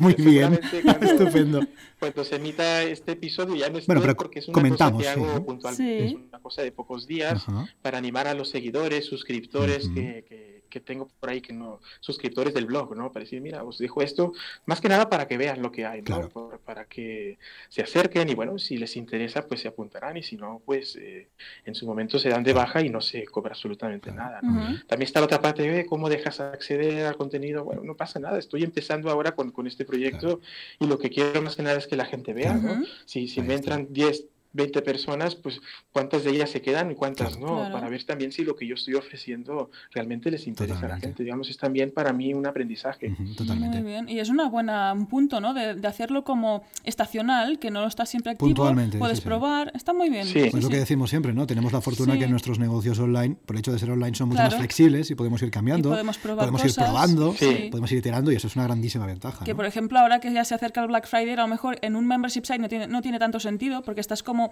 muy bien. Estupendo. Cuando se emita este episodio ya no estoy bueno, porque es una cosa que hago puntualmente. Es una cosa de pocos días para animar a los seguidores, suscriptores que que tengo por ahí que no, suscriptores del blog, ¿no? Para decir, mira, os dejo esto, más que nada para que vean lo que hay, ¿no? para que se acerquen y bueno, si les interesa, pues se apuntarán y si no, pues eh, en su momento se dan de baja y no se cobra absolutamente nada. También está la otra parte de cómo dejas acceder al contenido, bueno, no pasa nada, estoy empezando ahora con, con este proyecto y lo que quiero más que nada es que la gente vea, ¿no? Si, si me entran 10, 20 personas, pues cuántas de ellas se quedan y cuántas no, para ver también si lo que yo estoy ofreciendo realmente les interesa a la gente. Digamos, es también para mí un aprendizaje. totalmente. Muy bien, y es una buena, un punto, ¿no? De, de, hacerlo como estacional, que no lo está siempre activo, puedes probar, está muy bien. Sí. es lo que decimos siempre, ¿no? Tenemos la fortuna que nuestros negocios online, por el hecho de ser online, son mucho más flexibles y podemos ir cambiando, podemos, probar podemos ir probando, podemos ir iterando y eso es una grandísima ventaja. Que, por ejemplo, ahora que ya se acerca el Black Friday, a lo mejor en un membership site no tiene, no tiene tanto sentido porque estás como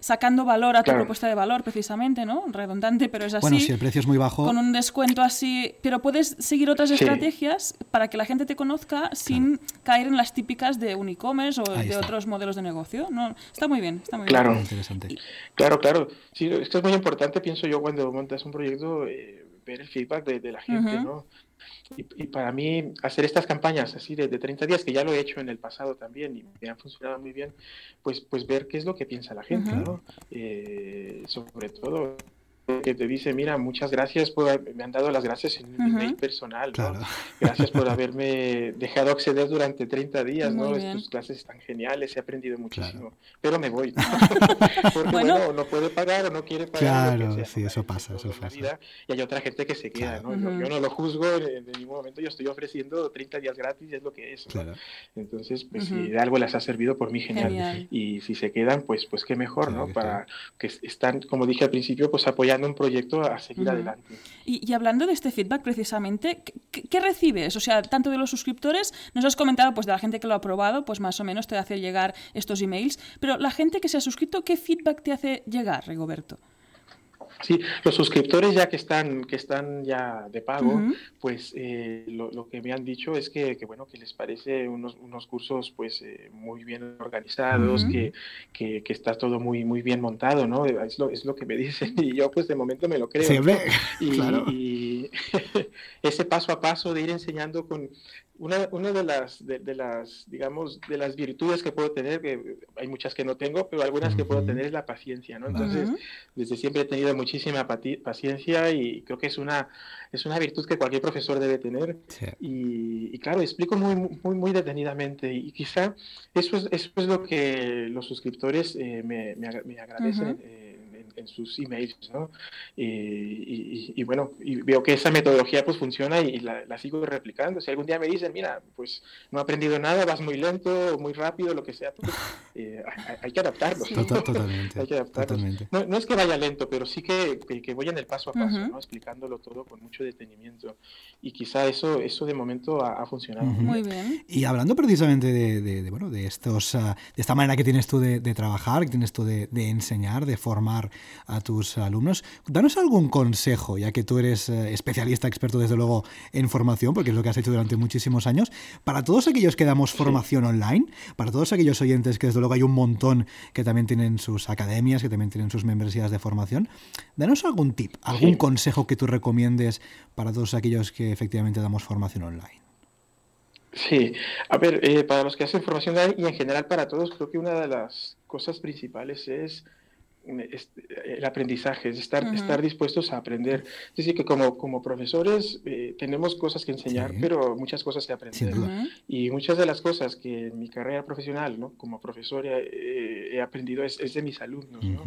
sacando valor a tu propuesta de valor, precisamente, ¿no? Redundante, pero es así. Bueno, si el precio es muy bajo. Con un descuento así. Pero puedes seguir otras estrategias para que la gente te conozca sin caer en las típicas de un e-commerce o de otros modelos de negocio. ¿no? Está muy bien, está muy claro. bien. Interesante. Claro, claro. Sí, esto es muy importante, pienso yo, cuando montas un proyecto, eh, ver el feedback de, la gente, ¿no? Y, para mí, hacer estas campañas así de, 30 días, que ya lo he hecho en el pasado también y me han funcionado muy bien, pues, pues ver qué es lo que piensa la gente, ¿no? Eh, sobre todo que te dice, mira, muchas gracias por, me han dado las gracias en mi mail personal, Gracias por haberme dejado acceder durante 30 días, ¿no? Tus clases están geniales, he aprendido muchísimo, pero me voy, Porque bueno, no puede pagar o no quiere pagar. Claro, sí, eso pasa, eso pasa. y hay otra gente que se queda, ¿no? yo, no lo juzgo en, ningún momento, yo estoy ofreciendo 30 días gratis, es lo que es, Entonces, pues si de algo les ha servido, por mí genial. Y si se quedan, pues, pues qué mejor, ¿no? Para que están, como dije al principio, pues apoyando un proyecto a seguir adelante. Y, hablando de este feedback precisamente, ¿qué, recibes? O sea, tanto de los suscriptores, nos has comentado pues de la gente que lo ha probado, pues más o menos te hace llegar estos emails, pero la gente que se ha suscrito, ¿qué feedback te hace llegar, Rigoberto? Sí, los suscriptores ya que están, que están ya de pago, pues eh, lo, que me han dicho es que, bueno, que les parece unos, unos cursos pues eh, muy bien organizados, que, que, está todo muy, muy bien montado, ¿no? Es lo, es lo que me dicen y yo pues de momento me lo creo. Y, claro. y ese paso a paso de ir enseñando con, una, una de, las, de, las, digamos, de las virtudes que puedo tener, que hay muchas que no tengo, pero algunas que puedo tener es la paciencia, ¿no? Entonces, desde siempre he tenido muchísima paciencia y creo que es una, es una virtud que cualquier profesor debe tener. Y, claro, explico muy, muy, muy detenidamente y quizá eso es, eso es lo que los suscriptores eh, me, me, agradecen en sus emails, ¿no? Y, bueno, y veo que esa metodología pues funciona y la, sigo replicando. Si algún día me dicen, mira, pues no he aprendido nada, vas muy lento, muy rápido, lo que sea, pues, eh, hay, que adaptarlo. Totalmente. hay que Totalmente. No, es que vaya lento, pero sí que, que, voy en el paso a paso, ¿no? Explicándolo todo con mucho detenimiento. Y quizá eso, eso de momento ha, funcionado. Muy bien. Y hablando precisamente de, bueno, de, estos, ah, de esta manera que tienes tú de, trabajar, que tienes tú de, enseñar, de formar a tus alumnos. Danos algún consejo, ya que tú eres eh, especialista, experto desde luego en formación, porque es lo que has hecho durante muchísimos años, para todos aquellos que damos formación online, para todos aquellos oyentes que desde luego hay un montón que también tienen sus academias, que también tienen sus membresías de formación, danos algún tip, algún consejo que tú recomiendes para todos aquellos que efectivamente damos formación online. Sí, a ver, eh, para los que hacen formación online y en general para todos, creo que una de las cosas principales es el aprendizaje, es estar, estar dispuestos a aprender. Es decir, que como, como profesores eh, tenemos cosas que enseñar, pero muchas cosas que aprender. Y muchas de las cosas que en mi carrera profesional, ¿no? como profesor, eh, he aprendido es, es, de mis alumnos. ¿no?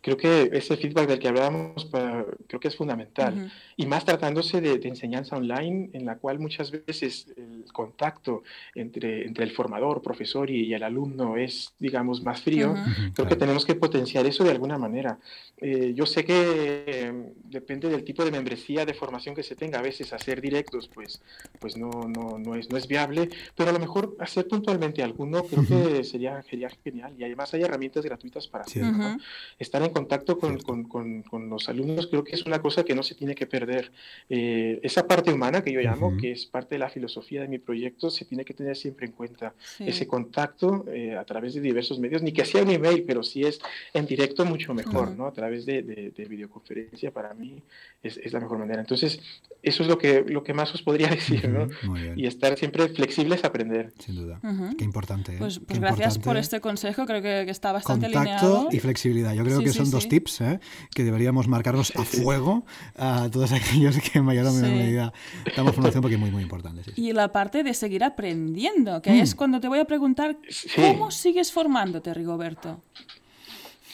Creo que ese feedback del que hablábamos para, creo que es fundamental. Y más tratándose de, enseñanza online, en la cual muchas veces el contacto entre, entre el formador, profesor y, el alumno es, digamos, más frío. Creo que tenemos que potenciar eso de alguna manera. Eh, yo sé que em, depende del tipo de membresía de formación que se tenga. A veces hacer directos, pues, pues no, no, no, es, no es viable, pero a lo mejor hacer puntualmente alguno creo que sería, sería genial. Y además hay herramientas gratuitas para hacerlo. Estar en contacto con, con, con, los alumnos creo que es una cosa que no se tiene que perder. Eh, esa parte humana que yo llamo, que es parte de la filosofía de mi proyecto, se tiene que tener siempre en cuenta. Ese contacto eh, a través de diversos medios, ni que sea un email, pero si es en directo mucho mejor, ¿no? A través de, de, videoconferencia, para mí es, es, la mejor manera. Entonces, eso es lo que, lo que más os podría decir, ¿no? Y estar siempre flexibles a aprender. Sin duda. Qué importante. ¿eh? Pues, pues gracias por este consejo, creo que, está bastante Contacto y flexibilidad. Yo creo que son dos tips ¿eh? que deberíamos marcarnos a fuego a todos aquellos que en mayor o menor medida damos formación porque es muy, muy importante. Y la parte de seguir aprendiendo, que es mm. cuando te voy a preguntar, ¿cómo sigues formándote, Rigoberto?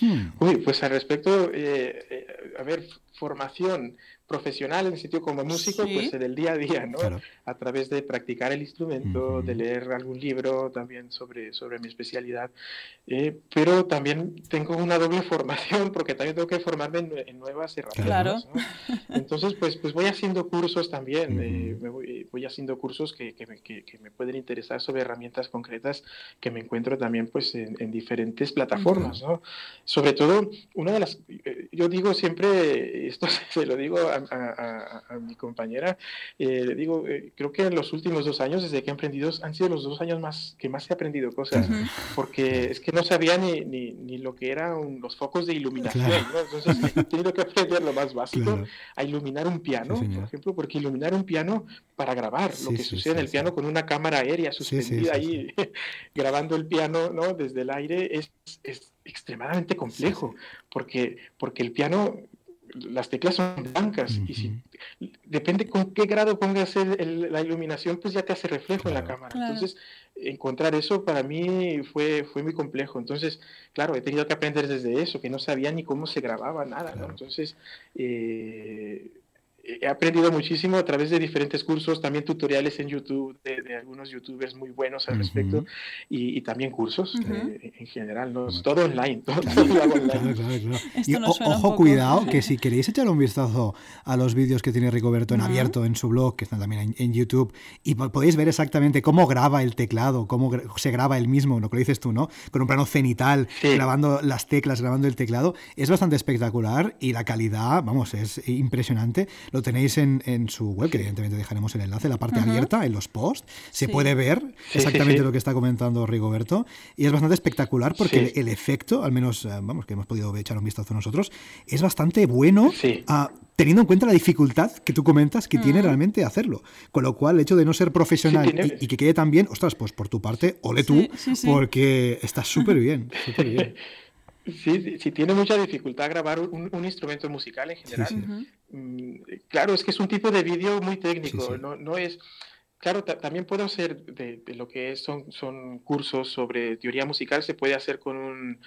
Hmm. Uy, pues al respecto, eh, eh, a ver, formación profesional en el sitio como músico, pues en el día a día, ¿no? A través de practicar el instrumento, de leer algún libro también sobre, sobre mi especialidad. Eh, pero también tengo una doble formación porque también tengo que formarme en, nuevas herramientas. Entonces, pues, pues voy haciendo cursos también, eh, me voy, voy, haciendo cursos que, que, me, que, me, pueden interesar sobre herramientas concretas que me encuentro también pues en, diferentes plataformas, ¿no? Sobre todo, una de las, eh, yo digo siempre, esto se lo digo a a, mi compañera, eh, le digo, eh, creo que en los últimos dos años, desde que he aprendido, han sido los dos años más que más he aprendido cosas, porque es que no sabía ni, ni, ni lo que eran los focos de iluminación, entonces he tenido que aprender lo más básico, a iluminar un piano, por ejemplo, porque iluminar un piano para grabar lo que sucede en el piano con una cámara aérea suspendida ahí grabando el piano ¿no? desde el aire es, es extremadamente complejo, porque, porque el piano las teclas son blancas y si depende con qué grado pongas la iluminación, pues ya te hace reflejo en la cámara. Entonces, encontrar eso para mí fue, fue muy complejo. Entonces, claro, he tenido que aprender desde eso, que no sabía ni cómo se grababa nada. Entonces, eh, he aprendido muchísimo a través de diferentes cursos, también tutoriales en YouTube de, algunos youtubers muy buenos al respecto y, también cursos eh, en general, ¿no? todo online, todo, online. y ojo, cuidado, que si queréis echar un vistazo a los vídeos que tiene Ricoberto en abierto en su blog, que están también en, YouTube, y podéis ver exactamente cómo graba el teclado, cómo se graba el mismo, lo que dices tú, ¿no? Con un plano cenital, grabando las teclas, grabando el teclado, es bastante espectacular y la calidad, vamos, es impresionante. Lo tenéis en, en, su web, que evidentemente dejaremos el enlace, la parte abierta, en los posts. Se puede ver exactamente lo que está comentando Rigoberto. Y es bastante espectacular porque el, efecto, al menos, eh, vamos, que hemos podido echar un vistazo nosotros, es bastante bueno. Ah, teniendo en cuenta la dificultad que tú comentas que tiene realmente hacerlo. Con lo cual, el hecho de no ser profesional y, que quede tan bien, ostras, pues por tu parte, ole tú, porque está súper bien, súper bien. Sí, sí, tiene mucha dificultad grabar un, instrumento musical en general. Mm, claro, es que es un tipo de vídeo muy técnico, no, no es Claro, también puedo hacer de, lo que son, son cursos sobre teoría musical, se puede hacer con un,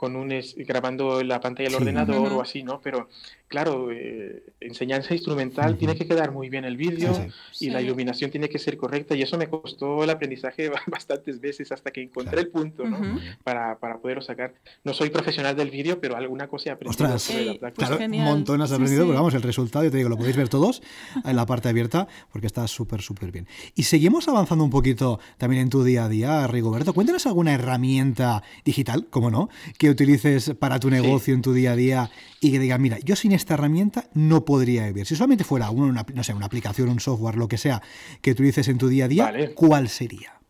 con un grabando la pantalla del ordenador o así, ¿no? Pero claro, eh, enseñanza instrumental tiene que quedar muy bien el vídeo y la iluminación tiene que ser correcta y eso me costó el aprendizaje bastantes veces hasta que encontré el punto, ¿no? para, para, poderlo sacar. No soy profesional del vídeo, pero alguna cosa he aprendido sobre la Claro, un montón has aprendido, pero vamos, el resultado, yo te digo, lo podéis ver todos en la parte abierta porque está súper, súper bien. Y seguimos avanzando un poquito también en tu día a día, Rigoberto. Cuéntanos alguna herramienta digital, como no, que utilices para tu negocio en tu día a día y que digas, mira, yo sin esta herramienta no podría vivir. Si solamente fuera una, no sé, una aplicación, un software, lo que sea, que utilices en tu día a día, ¿cuál sería?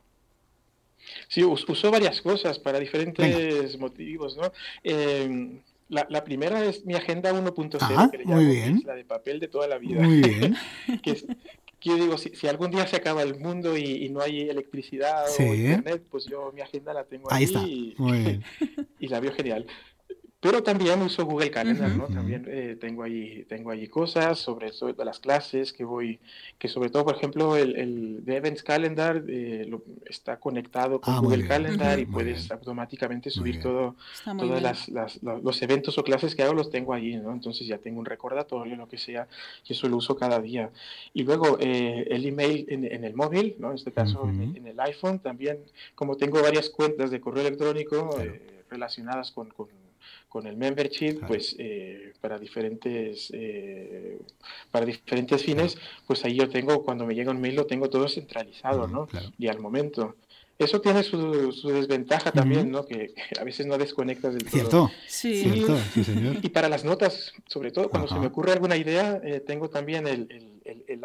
Sí, uso varias cosas para diferentes motivos, ¿no? Em, la, primera es mi agenda 1.0, que le llamo, la de papel de toda la vida. Muy bien. que digo, si, si, algún día se acaba el mundo y, no hay electricidad o internet, pues yo mi agenda la tengo ahí, ahí está. y la veo genial. Pero también uso Google Calendar, ¿no? También eh, tengo ahí tengo ahí cosas sobre, sobre las clases que voy, que sobre todo, por ejemplo, el, el de Events Calendar eh, está conectado con ah, Google Calendar y puedes automáticamente subir todo, todos las, las, los eventos o clases que hago los tengo ahí, ¿no? Entonces ya tengo un recordatorio, lo que sea, y eso lo uso cada día. Y luego eh, el email en, en, el móvil, ¿no? En este caso en, el iPhone también, como tengo varias cuentas de correo electrónico relacionadas con, con con el membership, pues eh, para diferentes eh, para diferentes fines, pues ahí yo tengo, cuando me llega un mail lo tengo todo centralizado, ¿no? Y al momento. Eso tiene su, su desventaja también, ¿no? Que, a veces no desconectas del todo. Sí. Cierto, sí, señor. Y para las notas, sobre todo cuando se me ocurre alguna idea, eh, tengo también el, el,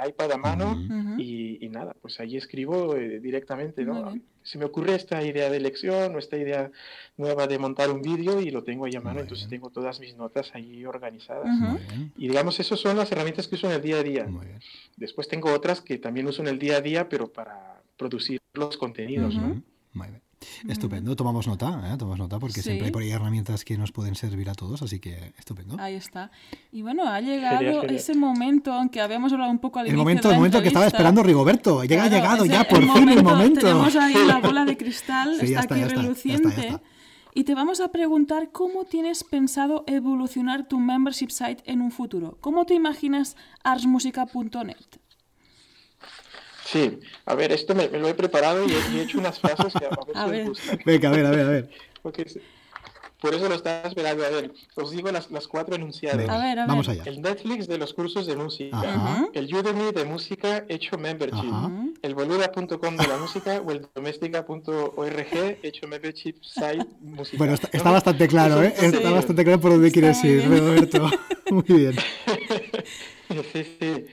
el, iPad a mano y, y, nada, pues ahí escribo directamente, ¿no? Se me ocurre esta idea de lección o esta idea nueva de montar un vídeo y lo tengo ahí a mano, entonces tengo todas mis notas ahí organizadas. Y digamos, esas son las herramientas que uso en el día a día. Después tengo otras que también uso en el día a día, pero para producir los contenidos. ¿no? Muy bien. Estupendo, tomamos nota, ¿eh? tomamos nota porque siempre hay por ahí herramientas que nos pueden servir a todos, así que estupendo. Ahí está. Y bueno, ha llegado ese momento, aunque habíamos hablado un poco al el momento, El momento que estaba esperando Rigoberto, llega ha llegado ya, por fin el momento. Tenemos ahí la bola de cristal, está, aquí reluciente. y te vamos a preguntar cómo tienes pensado evolucionar tu membership site en un futuro. ¿Cómo te imaginas arsmusica.net? Sí, a ver, esto me, lo he preparado y he, hecho unas frases que a, ver, gustan. Venga, a ver, a ver, a ver. por eso lo estaba esperando. A ver, os digo las, las cuatro enunciadas. A ver, a ver. Vamos allá. El Netflix de los cursos de música. El Udemy de música hecho membership. El boluda.com de la música o el doméstica.org hecho membership site música. Bueno, está, bastante claro, ¿eh? Está bastante claro por dónde quieres ir, Roberto. Muy bien. sí, sí.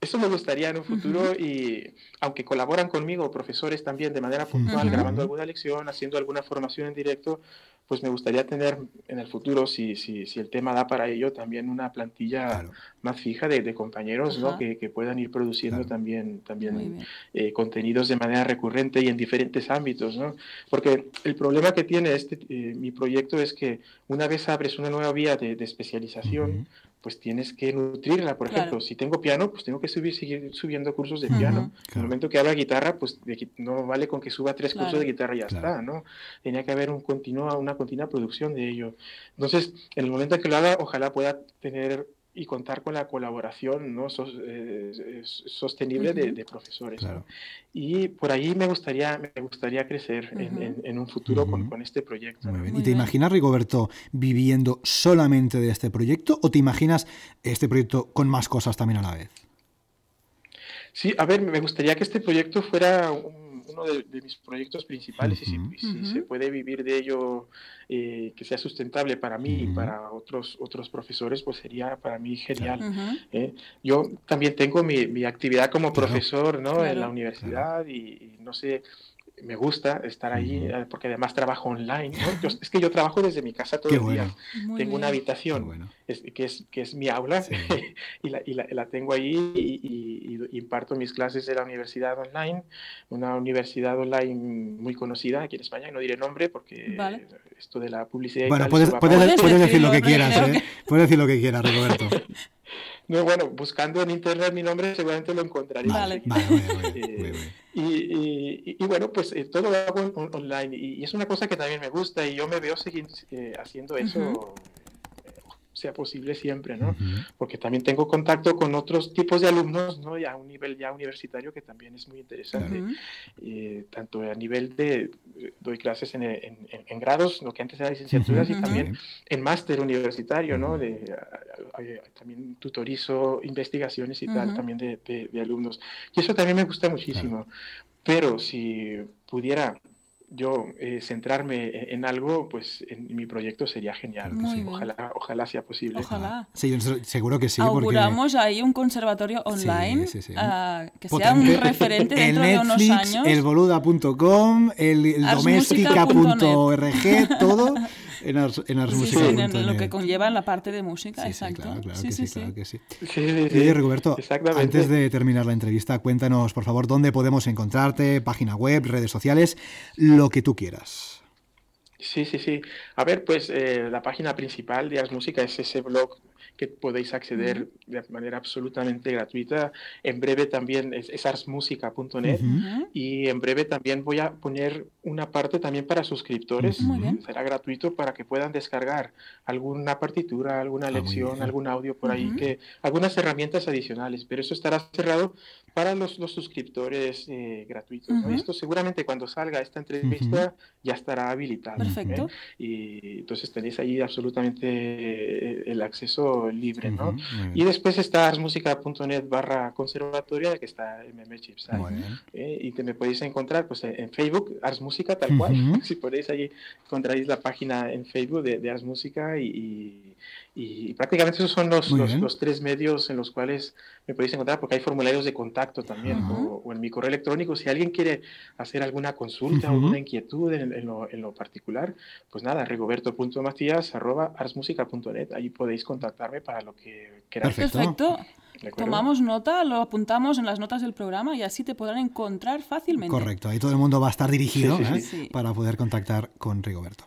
Eso me gustaría en un futuro y aunque colaboran conmigo profesores también de manera puntual, grabando alguna lección, haciendo alguna formación en directo, pues me gustaría tener en el futuro, si, si, si el tema da para ello, también una plantilla más fija de, compañeros ¿no? que, que, puedan ir produciendo también, también eh, contenidos de manera recurrente y en diferentes ámbitos. ¿no? Porque el problema que tiene este, eh, mi proyecto es que una vez abres una nueva vía de, especialización, pues tienes que nutrirla. Por ejemplo, si tengo piano, pues tengo que subir, seguir subiendo cursos de piano. En el momento que haga guitarra, pues no vale con que suba tres cursos de guitarra y ya está, ¿no? Tenía que haber un continua, una continua producción de ello. Entonces, en el momento en que lo haga, ojalá pueda tener y contar con la colaboración ¿no? Eh, sostenible de, profesores. Y por ahí me gustaría, me gustaría crecer en, un futuro con, este proyecto. ¿Y te imaginas, Rigoberto, viviendo solamente de este proyecto o te imaginas este proyecto con más cosas también a la vez? Sí, a ver, me gustaría que este proyecto fuera un uno de, mis proyectos principales y si, se puede vivir de ello eh, que sea sustentable para mí y para otros, otros profesores, pues sería para mí genial. ¿eh? Yo también tengo mi, actividad como profesor ¿no? en la universidad y, no sé, me gusta estar ahí eh, porque además trabajo online. es que yo trabajo desde mi casa todo el día. tengo una habitación que, es, que es mi aula y, la, y la, tengo ahí y, imparto mis clases de la universidad online, una universidad online muy conocida aquí en España, no diré nombre porque esto de la publicidad... Bueno, puedes, decir lo que quieras, ¿eh? puedes decir lo que quieras, Roberto. No, bueno, buscando en internet mi nombre seguramente lo encontraréis. Vale, vale, eh, y, y, bueno, pues eh, todo lo hago online y, es una cosa que también me gusta y yo me veo seguir eh, haciendo eso sea posible siempre, ¿no? Porque también tengo contacto con otros tipos de alumnos, ¿no? Ya a un nivel ya universitario que también es muy interesante. tanto a nivel de, doy clases en, en, grados, lo que antes era licenciaturas, y también en máster universitario, ¿no? De, también tutorizo investigaciones y tal, también de, de, alumnos. Y eso también me gusta muchísimo. Pero si pudiera yo eh, centrarme e-, en algo, pues en mi proyecto sería genial. ojalá, ojalá sea posible. Ojalá. Sí, seguro que sí. Auguramos ahí un conservatorio online ah, que sea un referente dentro de unos años. El boluda.com, el, doméstica.org, todo. en Ars, en Ars sí, en lo que conlleva la parte de música, exacto. claro, claro que sí, claro que sí. Y Roberto, antes de terminar la entrevista, cuéntanos, por favor, dónde podemos encontrarte, página web, redes sociales, lo que tú quieras. Sí, sí, sí. A ver, pues eh, la página principal de Ars Música es ese blog que podéis acceder de manera absolutamente gratuita. En breve también es, arsmusica.net y en breve también voy a poner una parte también para suscriptores. Será gratuito para que puedan descargar alguna partitura, alguna ah, lección, algún audio por ahí, que algunas herramientas adicionales, pero eso estará cerrado para los, los suscriptores eh, gratuitos. Esto seguramente cuando salga esta entrevista ya estará habilitado. ¿eh? Perfecto. Y entonces tenéis ahí absolutamente eh, el acceso libre. ¿no? Y después está arsmusica.net barra conservatoria, que está en membership y que me podéis encontrar pues, en Facebook, Ars Música, tal cual. si podéis allí encontraréis la página en Facebook de, de Ars Música y y prácticamente esos son los, los, tres medios en los cuales me podéis encontrar, porque hay formularios de contacto también, o, en mi correo electrónico. Si alguien quiere hacer alguna consulta o alguna inquietud en, lo, en, lo, particular, pues nada, rigoberto.matías.arsmusica.net. Ahí podéis contactarme para lo que queráis. Perfecto. Tomamos nota, lo apuntamos en las notas del programa y así te podrán encontrar fácilmente. Correcto, ahí todo el mundo va a estar dirigido ¿eh? para poder contactar con Rigoberto.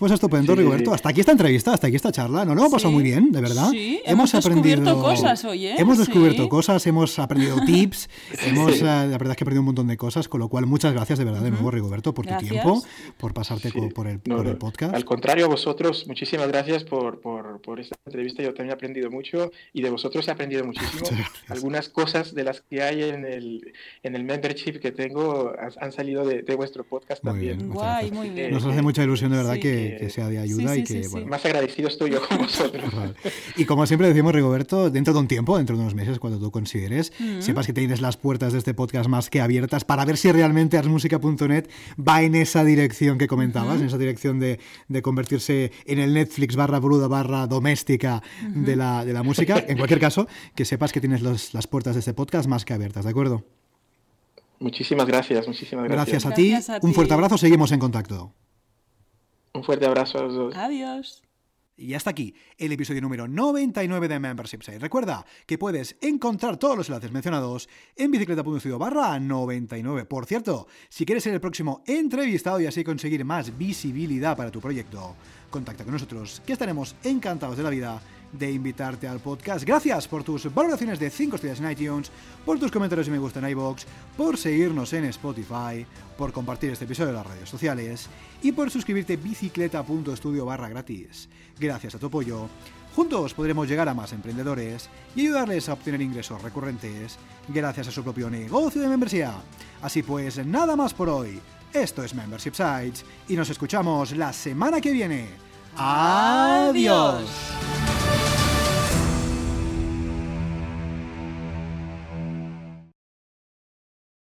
Pues estupendo, Rigoberto. Hasta aquí esta entrevista, hasta aquí esta charla. Nos lo hemos pasado muy bien, de verdad. Sí, hemos, descubierto cosas hoy, ¿eh? Hemos descubierto cosas, hemos aprendido tips, hemos, eh, la verdad es que he aprendido un montón de cosas, con lo cual muchas gracias de verdad de nuevo, Rigoberto, por tu tiempo, por pasarte por, el, por el podcast. Al contrario, a vosotros, muchísimas gracias por, por, por esta entrevista. Yo también he aprendido mucho y de vosotros he aprendido muchísimo. Algunas cosas de las que hay en el, en el membership que tengo han salido de, vuestro podcast también. Guay, muy bien. Nos hace mucha ilusión de verdad que, sea de ayuda y que... Más agradecido estoy yo con vosotros. y como siempre decimos, Rigoberto, dentro de un tiempo, dentro de unos meses, cuando tú consideres, mm. sepas que tienes las puertas de este podcast más que abiertas para ver si realmente arsmusica.net va en esa dirección que comentabas, en esa dirección de, de, convertirse en el Netflix barra bruda barra doméstica de, la, de la música. En cualquier caso, que sepas que tienes las puertas de este podcast más que abiertas, ¿de acuerdo? Muchísimas gracias, muchísimas gracias. Gracias a, ti. Un fuerte abrazo, seguimos en contacto. Un fuerte abrazo a los dos. Adiós. Y hasta aquí el episodio número 99 de Membership Site. Recuerda que puedes encontrar todos los enlaces mencionados en bicicleta.studio barra 99. Por cierto, si quieres ser el próximo entrevistado y así conseguir más visibilidad para tu proyecto, contacta con nosotros, que estaremos encantados de la vida de invitarte al podcast. Gracias por tus valoraciones de 5 estrellas en iTunes, por tus comentarios y me gusta en iBox, por seguirnos en Spotify, por compartir este episodio en las redes sociales y por suscribirte bicicleta.studio barra gratis. Gracias a tu apoyo, juntos podremos llegar a más emprendedores y ayudarles a obtener ingresos recurrentes gracias a su propio negocio de membresía. Así pues, nada más por hoy. Esto es Membership Sites y nos escuchamos la semana que viene. Adiós.